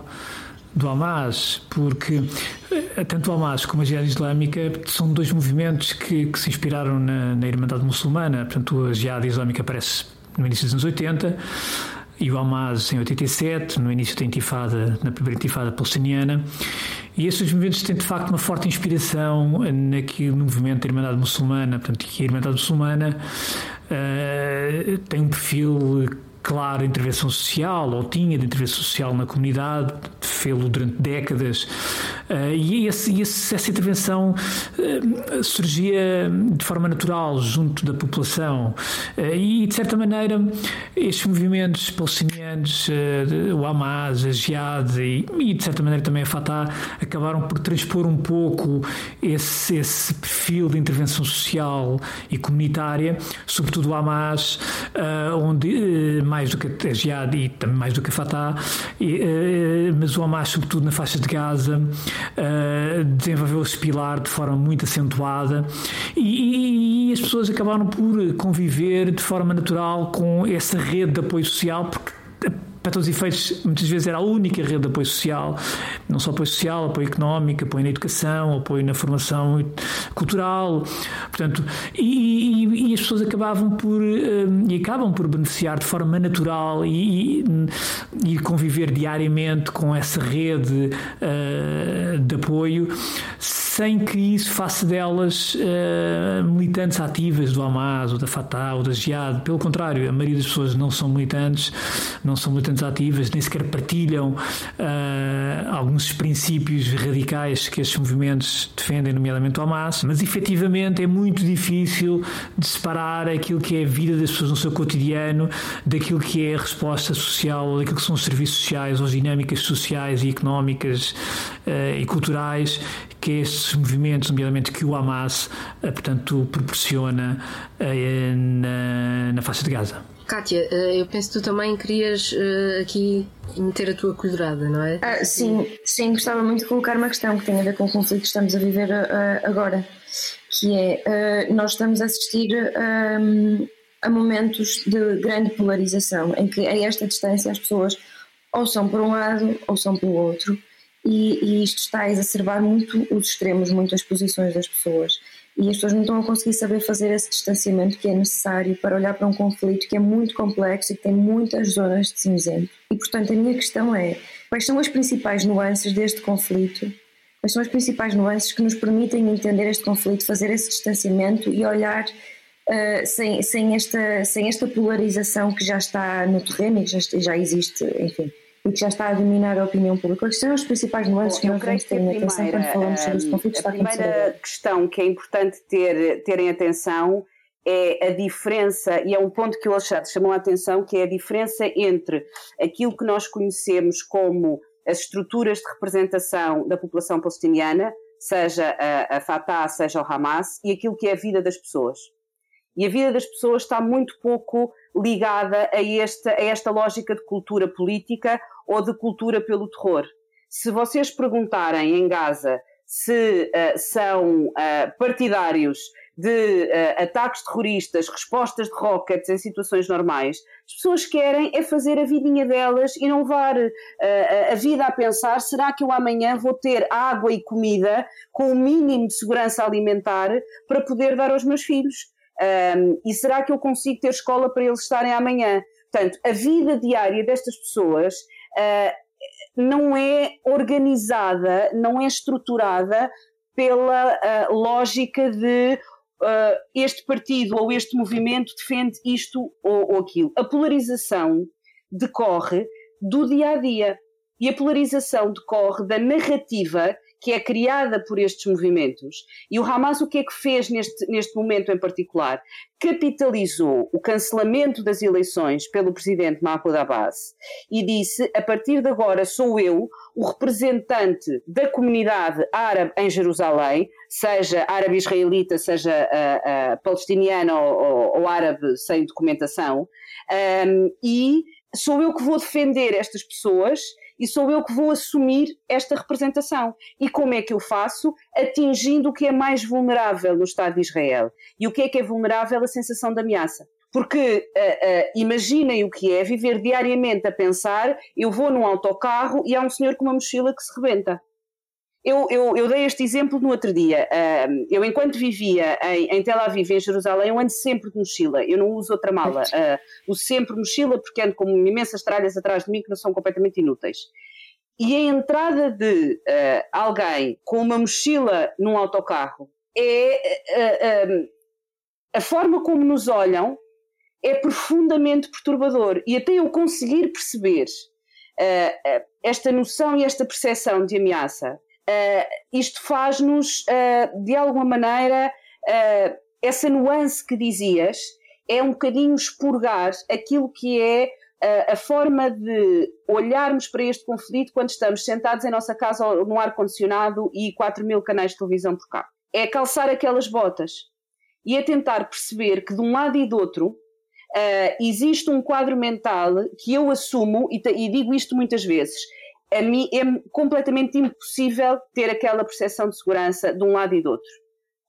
do Hamas, porque eh, tanto o Hamas como a Jihad Islâmica são dois movimentos que, que se inspiraram na, na Irmandade Muçulmana. Portanto, a Jihad Islâmica aparece no início dos anos 80 e o Hamas em 87, no início da intifada, na primeira intifada palestiniana. E esses movimentos têm de facto uma forte inspiração naquele movimento da Irmandade Muçulmana, portanto, que a Irmandade Muçulmana uh, tem um perfil clara intervenção social, ou tinha de intervenção social na comunidade, fê-lo durante décadas, uh, e, esse, essa intervenção uh, surgia de forma natural junto da população, uh, e de certa maneira estes movimentos palestinianos, o Hamas, a Jihad e, de certa maneira também a Fatah, acabaram por transpor um pouco esse, esse perfil de intervenção social e comunitária, sobretudo o Hamas, onde mais do que a Jihad e também mais do que a Fatah, e, uh, mas o Hamas, sobretudo na faixa de Gaza, uh, desenvolveu esse pilar de forma muito acentuada. E, e, as pessoas acabaram por conviver de forma natural com essa rede de apoio social, porque para todos os efeitos, muitas vezes era a única rede de apoio social, não só apoio social, apoio económico, apoio na educação, apoio na formação cultural, portanto, e, e, e as pessoas acabavam por, um, e acabam por beneficiar de forma natural e, e conviver diariamente com essa rede uh, de apoio, sem que isso faça delas uh, militantes ativas do Hamas, ou da Fatah, ou da Jihad. Pelo contrário, a maioria das pessoas não são militantes, não são militantes ativas, nem sequer partilham uh, alguns princípios radicais que estes movimentos defendem, nomeadamente o Hamas, mas efetivamente é muito difícil de separar aquilo que é a vida das pessoas no seu cotidiano daquilo que é a resposta social, ou daquilo que são os serviços sociais, ou as dinâmicas sociais e económicas uh, e culturais que estes movimentos, nomeadamente que o Hamas, eh, portanto, proporciona eh, na, na faixa de Gaza. Kátia, eh, eu penso que tu também querias aqui meter a tua colherada, não é? Ah, sim, sim, gostava muito de colocar uma questão que tem a ver com o conflito que estamos a viver agora, que é, nós estamos a assistir a momentos de grande polarização, em que a esta distância as pessoas ou são por um lado ou são pelo outro, e, e, isto está a exacerbar muito os extremos, muito as posições das pessoas. E as pessoas não estão a conseguir saber fazer esse distanciamento que é necessário para olhar para um conflito que é muito complexo e que tem muitas zonas de cinzento. E, portanto, a minha questão é: quais são as principais nuances deste conflito? Quais são as principais nuances que nos permitem entender este conflito, fazer esse distanciamento e olhar uh, sem, sem, esta, sem esta polarização que já está no terreno e que já, já existe, enfim, e que já está a dominar a opinião pública. Quais são os principais nuances que nós devemos ter em atenção quando falamos sobre este conflito? A primeira questão que é importante ter, terem atenção é a diferença, e é um ponto que o Alexandre chamou a atenção, que é a diferença entre aquilo que nós conhecemos como as estruturas de representação da população palestiniana, seja a, a Fatah, seja o Hamas, e aquilo que é a vida das pessoas. E a vida das pessoas está muito pouco ligada a esta, a esta lógica de cultura política ou de cultura pelo terror. Se vocês perguntarem em Gaza se uh, são uh, partidários de uh, ataques terroristas, respostas de rockets em situações normais, as pessoas querem é fazer a vidinha delas e não levar uh, a vida a pensar: será que eu amanhã vou ter água e comida com o mínimo de segurança alimentar para poder dar aos meus filhos? Um, e será que eu consigo ter escola para eles estarem amanhã? Portanto, a vida diária destas pessoas não é organizada, não é estruturada pela uh, lógica de uh, este partido ou este movimento defende isto ou, ou aquilo. A polarização decorre do dia a dia e a polarização decorre da narrativa que é criada por estes movimentos. E o Hamas o que é que fez neste, neste momento em particular? Capitalizou o cancelamento das eleições pelo presidente Mahmoud Abbas e disse: a partir de agora sou eu o representante da comunidade árabe em Jerusalém, seja árabe israelita, seja uh, uh, palestiniana ou, ou, ou, árabe sem documentação, um, e sou eu que vou defender estas pessoas e sou eu que vou assumir esta representação. E como é que eu faço? Atingindo o que é mais vulnerável no Estado de Israel. E o que é que é vulnerável? A sensação de ameaça. Porque uh, uh, imaginem o que é viver diariamente a pensar: eu vou num autocarro e há um senhor com uma mochila que se rebenta. Eu, eu, eu, dei este exemplo no outro dia. Uh, eu, enquanto vivia em, em, Tel Aviv, em Jerusalém, eu ando sempre de mochila. Eu não uso outra mala. Uh, uso sempre mochila porque ando com imensas tralhas atrás de mim que não são completamente inúteis. E a entrada de uh, alguém com uma mochila num autocarro é. a forma como nos olham é profundamente perturbador. E até eu conseguir perceber esta noção e esta percepção de ameaça uh, isto faz-nos, uh, de alguma maneira, uh, essa nuance que dizias, é um bocadinho expurgar aquilo que é a forma de olharmos para este conflito quando estamos sentados em nossa casa no ar-condicionado e 4 mil canais de televisão por cá. É calçar aquelas botas e é tentar perceber que de um lado e do outro existe um quadro mental que eu assumo, e, e digo isto muitas vezes, a mim é completamente impossível ter aquela percepção de segurança de um lado e do outro.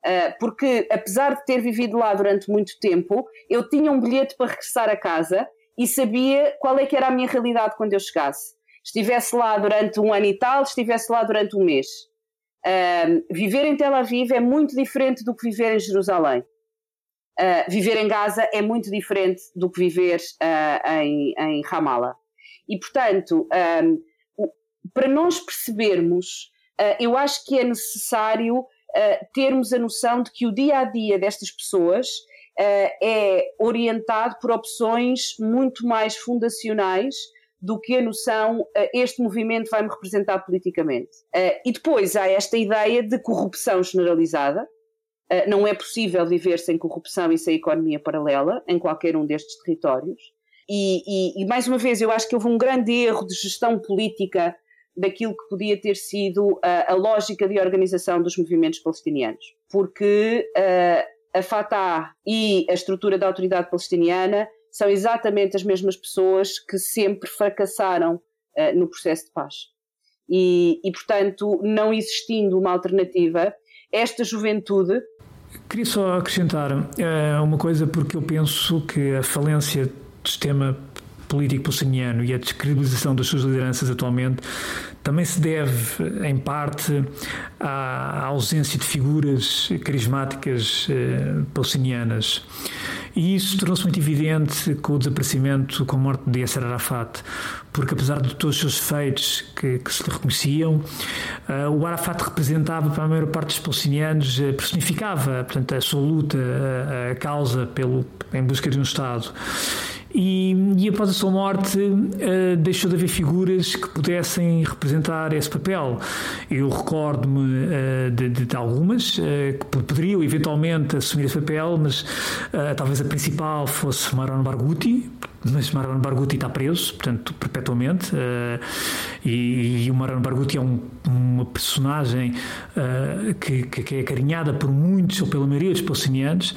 Uh, porque, apesar de ter vivido lá durante muito tempo, eu tinha um bilhete para regressar a casa e sabia qual é que era a minha realidade quando eu chegasse. Estivesse lá durante um ano e tal, estivesse lá durante um mês. Uh, viver em Tel Aviv é muito diferente do que viver em Jerusalém. Uh, viver em Gaza é muito diferente do que viver em, em Ramallah. E, portanto, para nós percebermos, uh, eu acho que é necessário uh, termos a noção de que o dia a dia destas pessoas uh, é orientado por opções muito mais fundacionais do que a noção este movimento vai-me representar politicamente. e depois há esta ideia de corrupção generalizada. não é possível viver sem corrupção e sem economia paralela em qualquer um destes territórios. E, e, e, mais uma vez, eu acho que houve um grande erro de gestão política daquilo que podia ter sido a, a lógica de organização dos movimentos palestinianos. Porque uh, a Fatah e a estrutura da autoridade palestiniana são exatamente as mesmas pessoas que sempre fracassaram uh, no processo de paz. E, e, portanto, não existindo uma alternativa, esta juventude. Queria só acrescentar uh, uma coisa, porque eu penso que a falência do sistema político palestiniano e a descredibilização das suas lideranças atualmente também se deve, em parte, à ausência de figuras carismáticas eh, palestinianas. E isso tornou-se muito evidente com o desaparecimento, com a morte de Yasser Arafat, porque apesar de todos os seus feitos que, que se lhe reconheciam, uh, o Arafat representava para a maior parte dos palestinianos, uh, personificava, portanto, a sua luta, a, a causa pelo, em busca de um Estado. E, e após a sua morte uh, deixou de haver figuras que pudessem representar esse papel. Eu recordo-me uh, de, de, algumas uh, que poderiam eventualmente assumir esse papel, mas talvez a principal fosse Maron Barghouti, mas Maran Barghouti está preso, portanto, perpetuamente, uh, e, e, o Maran Barghouti é um, uma personagem uh, que, que, é acarinhada por muitos, ou pela maioria dos palestinianos.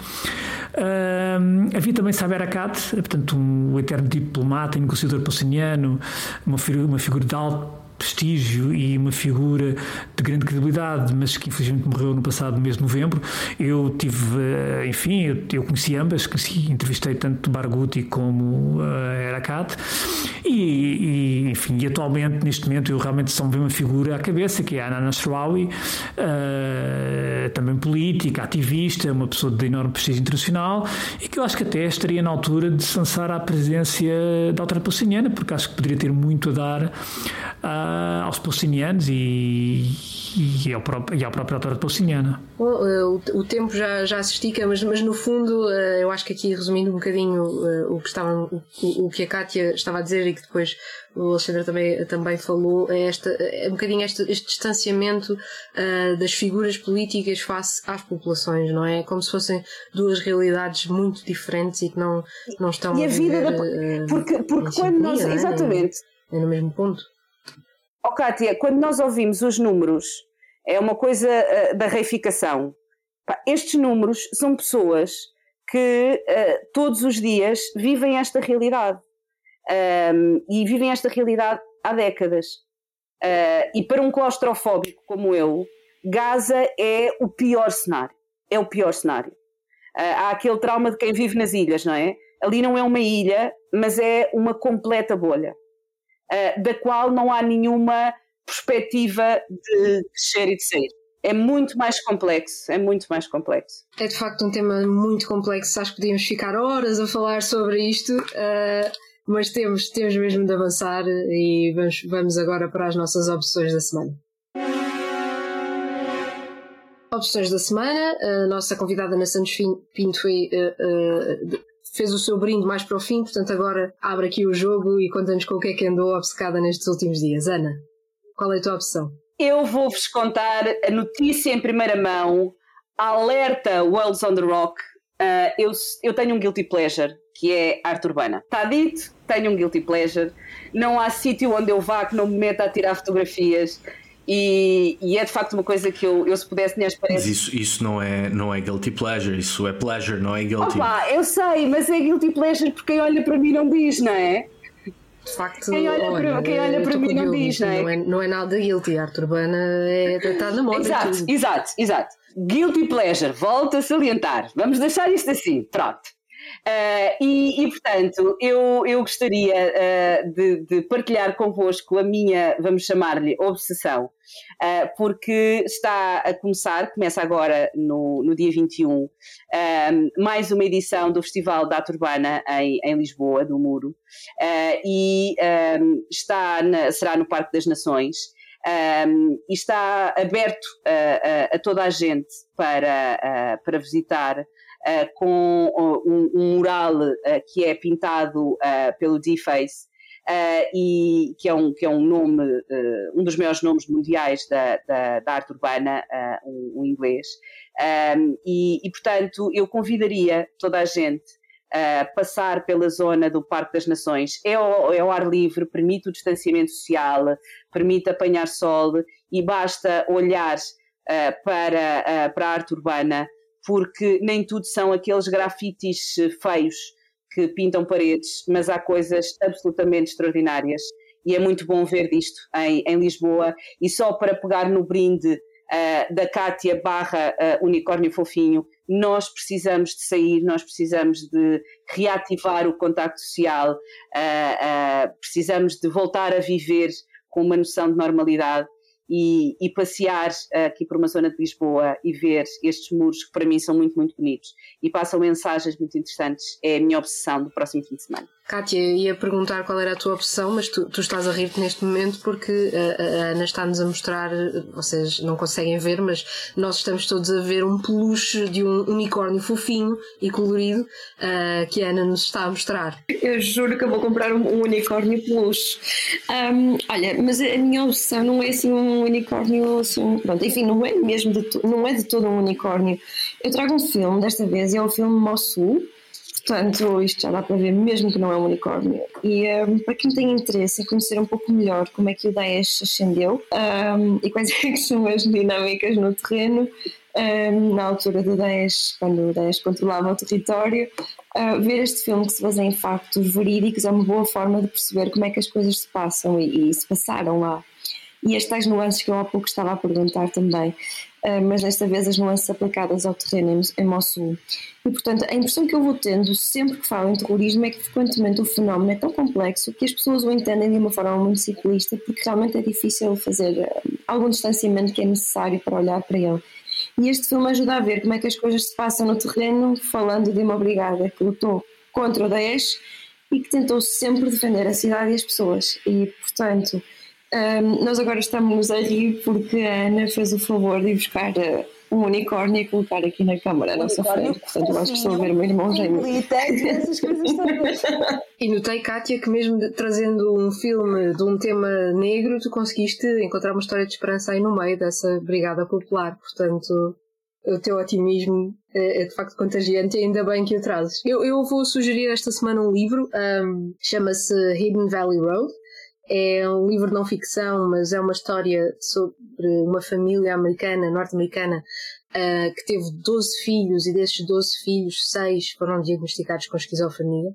Uh, havia também Saber Akat, portanto, um, eterno diplomata e negociador palestiniano, uma, uma figura de alto prestígio e uma figura de grande credibilidade, mas que infelizmente morreu no passado mês de novembro. Eu tive, eh, enfim, eu, eu conheci ambas, conheci, entrevistei tanto Barghouti como uh, Erakat e, e, enfim, e atualmente, neste momento, eu realmente só me vejo uma figura à cabeça, que é a Ana Nasraoui, uh, também política, ativista, uma pessoa de enorme prestígio internacional e que eu acho que até estaria na altura de se lançar à presidência da Autoridade Palestiniana, porque acho que poderia ter muito a dar uh, aos palestinianos e, e, ao próprio, e à própria autoridade palestiniana. Bom, uh, o, o, tempo já, já se estica, mas, mas no fundo, uh, eu acho que aqui, resumindo um bocadinho o, que estava, o, o, que a Kátia estava a dizer e que depois o Alexandre também, também falou, é, esta, é um bocadinho este, este distanciamento das figuras políticas face às populações, não é? Como se fossem duas realidades muito diferentes e que não, não estão e a, a vida viver, da... porque, porque quando nós. É? Exatamente. É no mesmo ponto. Oh, Kátia, quando nós ouvimos os números, é uma coisa uh, da reificação. Pá, estes números são pessoas que uh, todos os dias vivem esta realidade. Um, e vivem esta realidade há décadas. Uh, e para um claustrofóbico como eu, Gaza é o pior cenário. É o pior cenário. há aquele trauma de quem vive nas ilhas, não é? Ali não é uma ilha, mas é uma completa bolha. Eh, da qual não há nenhuma perspectiva de crescer e de sair. É muito mais complexo, é muito mais complexo. É de facto um tema muito complexo, acho que podíamos ficar horas a falar sobre isto, uh, mas temos, temos mesmo de avançar e vamos, vamos agora para as nossas opções da semana. Opções da semana, a nossa convidada na Santos Pinto foi uh, uh, fez o seu brinde mais para o fim, portanto agora abre aqui o jogo e conta-nos com o que é que andou obcecada nestes últimos dias. Ana, qual é a tua opção? Eu vou-vos contar a notícia em primeira mão, alerta Worlds on the Rock. Uh, eu, eu tenho um guilty pleasure, que é arte urbana. Está dito, tenho um guilty pleasure. Não há sítio onde eu vá que não me meta a tirar fotografias. E, e, é de facto uma coisa que eu, eu se pudesse nem as paredes. Mas isso, isso não, é, não é guilty pleasure, isso é pleasure, não é guilty. Opa, eu sei, mas é guilty pleasure porque quem olha para mim não diz, não é? De facto, quem olha olha, para, quem olha para mim não diz, não é? não é? Não é nada guilty, a arte urbana é tratada na moda. Exato, exato, exato. Guilty pleasure, volto a salientar. Vamos deixar isto assim, pronto. Uh, e, e, portanto, eu, eu gostaria uh, de, de, partilhar convosco a minha, vamos chamar-lhe, obsessão, uh, porque está a começar, começa agora no, no dia 21, mais uma edição do Festival da Arte Urbana em, em Lisboa, do Muro, e está na, será no Parque das Nações. Um, e está aberto a, a, toda a gente para, para visitar com um, um mural uh, que é pintado pelo D-Face. e que é um, que é um nome, um dos maiores nomes mundiais da, da, da arte urbana, um, um inglês. Um, e, e, portanto, eu convidaria toda a gente a passar pela zona do Parque das Nações. É ao, é ao ar livre, permite o distanciamento social, permite apanhar sol e basta olhar uh, para, uh, para a arte urbana porque nem tudo são aqueles grafites eh, feios que pintam paredes, mas há coisas absolutamente extraordinárias. E é muito bom ver isto em, em Lisboa. E só para pegar no brinde uh, da Cátia barra uh, Unicórnio Fofinho, nós precisamos de sair, nós precisamos de reativar o contacto social, uh, precisamos de voltar a viver com uma noção de normalidade e, e, passear aqui por uma zona de Lisboa e ver estes muros que para mim são muito, muito bonitos e passam mensagens muito interessantes é a minha obsessão do próximo fim de semana. Kátia, ia perguntar qual era a tua opção, mas tu, tu estás a rir-te neste momento porque a, a Ana está-nos a mostrar, vocês não conseguem ver, mas nós estamos todos a ver um peluche de um unicórnio fofinho e colorido uh, que a Ana nos está a mostrar. Eu juro que eu vou comprar um, um unicórnio peluche. Um, olha, mas a minha opção não é assim um unicórnio assim, pronto, enfim, não é mesmo de, não é de todo um unicórnio. Eu trago um filme, desta vez é o filme Mossul Portanto, isto já dá para ver mesmo que não é um unicórnio. E um, para quem tem interesse em conhecer um pouco melhor como é que o Daesh ascendeu um, e quais é são as dinâmicas no terreno, um, na altura do Daesh, quando o Daesh controlava o território, uh, ver este filme que se baseia em factos verídicos é uma boa forma de perceber como é que as coisas se passam e, e se passaram lá. E as tais nuances que eu há pouco estava a perguntar também. Ah, mas desta vez as nuances aplicadas ao terreno em Mossul. E, portanto, a impressão que eu vou tendo sempre que falo em terrorismo é que frequentemente o fenómeno é tão complexo que as pessoas o entendem de uma forma muito simplista, porque realmente é difícil fazer ah, algum distanciamento que é necessário para olhar para ele. E este filme ajuda a ver como é que as coisas se passam no terreno, falando de uma brigada que lutou contra o Daesh e que tentou sempre defender a cidade e as pessoas. E, portanto, um, nós agora estamos a rir porque a Ana fez o favor de buscar uh, um unicórnio e colocar aqui na câmara à nossa frente. Portanto, eu acho que estou a ver o meu irmão gêmeo. E notei, Kátia, que mesmo de, trazendo um filme de um tema negro, tu conseguiste encontrar uma história de esperança aí no meio dessa brigada popular. Portanto, o teu otimismo é, é, de facto contagiante e ainda bem que o trazes. Eu, eu vou sugerir esta semana um livro, um, chama-se Hidden Valley Road. É um livro de não ficção, mas é uma história sobre uma família americana, norte-americana, uh, que teve 12 filhos e desses 12 filhos, 6 foram diagnosticados com esquizofrenia.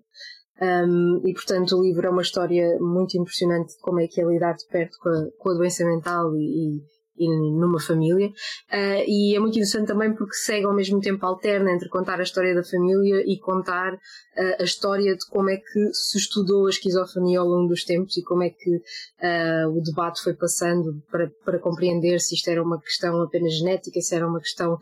Um, e portanto o livro é uma história muito impressionante de como é que é lidar de perto com a, com a doença mental e, e numa família. Uh, e é muito interessante também porque segue ao mesmo tempo alterna entre contar a história da família e contar uh, a história de como é que se estudou a esquizofrenia ao longo dos tempos e como é que uh, o debate foi passando para, para compreender se isto era uma questão apenas genética, se era uma questão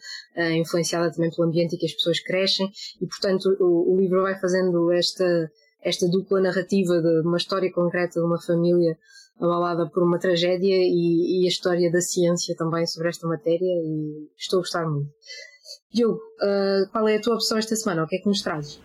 influenciada também pelo ambiente em que as pessoas crescem. E portanto o, o livro vai fazendo esta esta dupla narrativa de uma história concreta de uma família abalada por uma tragédia e, e, a história da ciência também sobre esta matéria e estou a gostar muito. Diogo, uh, qual é a tua opção esta semana? O que é que nos trazes?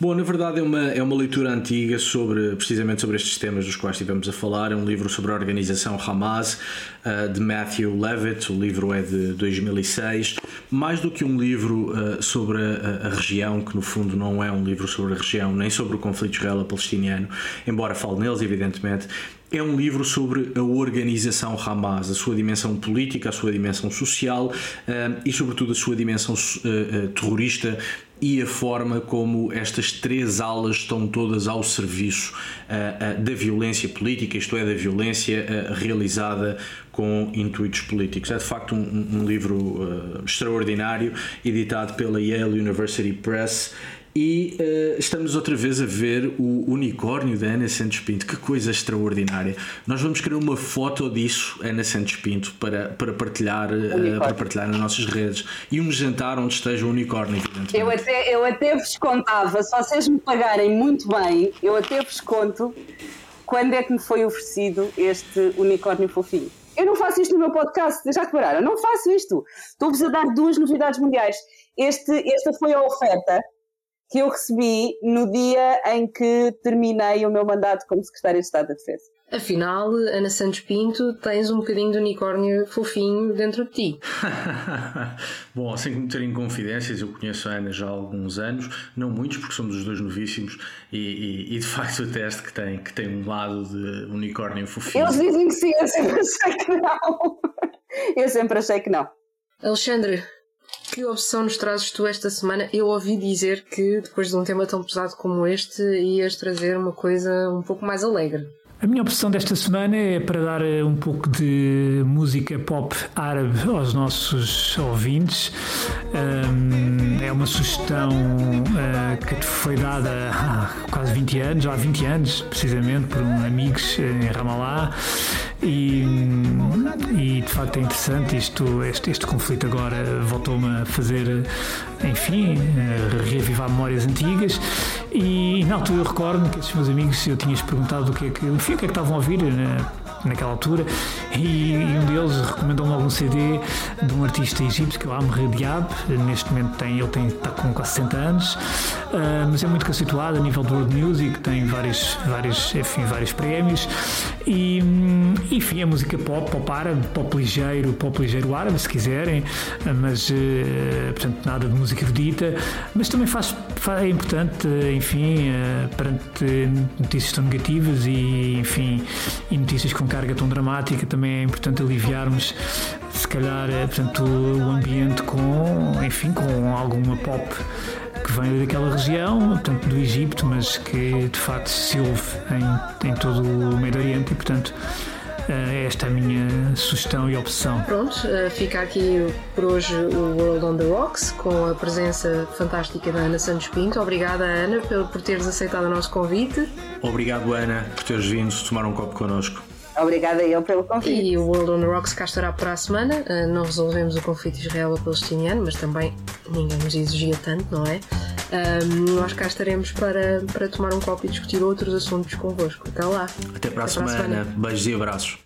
Bom, na verdade é uma, é uma leitura antiga sobre precisamente sobre estes temas dos quais estivemos a falar. É um livro sobre a organização Hamas, uh, de Matthew Levitt. O livro é de 2006. Mais do que um livro uh, sobre a, a, região, que no fundo não é um livro sobre a região, nem sobre o conflito israelo-palestiniano, embora fale neles, evidentemente, é um livro sobre a organização Hamas, a sua dimensão política, a sua dimensão social uh, e, sobretudo, a sua dimensão uh, uh, terrorista e a forma como estas três alas estão todas ao serviço da violência política, isto é, da violência realizada com intuitos políticos. É de facto um livro extraordinário, editado pela Yale University Press e uh, estamos outra vez a ver o unicórnio da Ana Santos Pinto. Que coisa extraordinária. Nós vamos querer uma foto disso, Ana Santos Pinto, para, para, partilhar, uh, para partilhar nas nossas redes. E um jantar onde esteja o unicórnio, evidentemente. Eu até, eu até vos contava, se vocês me pagarem muito bem, eu até vos conto quando é que me foi oferecido este unicórnio fofinho. Eu não faço isto no meu podcast, já repararam? Eu não faço isto. Estou-vos a dar duas novidades mundiais. Este, esta foi a oferta que eu recebi no dia em que terminei o meu mandato como Secretária de Estado da Defesa. Afinal, Ana Santos Pinto, tens um bocadinho de unicórnio fofinho dentro de ti. Bom, sem meter em confidências, eu conheço a Ana já há alguns anos, não muitos, porque somos os dois novíssimos, e, e, e de facto o teste que tem, que tem um lado de unicórnio fofinho. Eles dizem que sim, eu sempre achei que não. Eu sempre achei que não. Alexandre, que opção nos trazes tu esta semana? Eu ouvi dizer que depois de um tema tão pesado como este ias trazer uma coisa um pouco mais alegre. A minha opção desta semana é para dar eh, um pouco de música pop árabe aos nossos ouvintes. Um, é uma sugestão uh, que foi dada há quase 20 anos, há 20 anos precisamente, por um amigos em Ramallah. E, e, de facto é interessante isto, este, este conflito agora voltou-me a fazer, enfim, reavivar memórias antigas E, na altura eu recordo que esses meus amigos eu tinha perguntado o que é que, enfim, o que é que estavam a ouvir. Né? Naquela altura, e, e um deles recomendou-me algum CD de um artista egípcio que eu amo, Radiab. Neste momento tem, ele tem, está com quase 60 anos, uh, mas é muito conceituado a nível do world music, tem vários, vários, enfim, vários prémios. E, enfim, é música pop, pop árabe, pop ligeiro, pop ligeiro árabe, se quiserem, mas, uh, portanto, nada de música erudita, mas também faz, faz é importante, enfim, uh, perante notícias tão negativas e, enfim, e notícias com carga tão dramática, também é importante aliviarmos, se calhar, é, portanto, o ambiente com, enfim, com alguma pop que vem daquela região, portanto, do Egito, mas que de facto se ouve em, em todo o Médio Oriente e, portanto, eh, esta é a minha sugestão e opção. Pronto, eh, fica aqui por hoje o World on the Rocks com a presença fantástica da Ana Santos Pinto. Obrigada, Ana, por teres aceitado o nosso convite. Obrigado, Ana, por teres vindo tomar um copo connosco. Obrigada eu pelo convite. E o World on the Rocks cá estará para a semana. Uh, não resolvemos o conflito israelo-palestiniano, mas também ninguém nos exigia tanto, não é? Um, nós cá estaremos para, para tomar um copo e discutir outros assuntos convosco. Até lá. Até para, Até a, semana. para a semana. Beijos e abraços.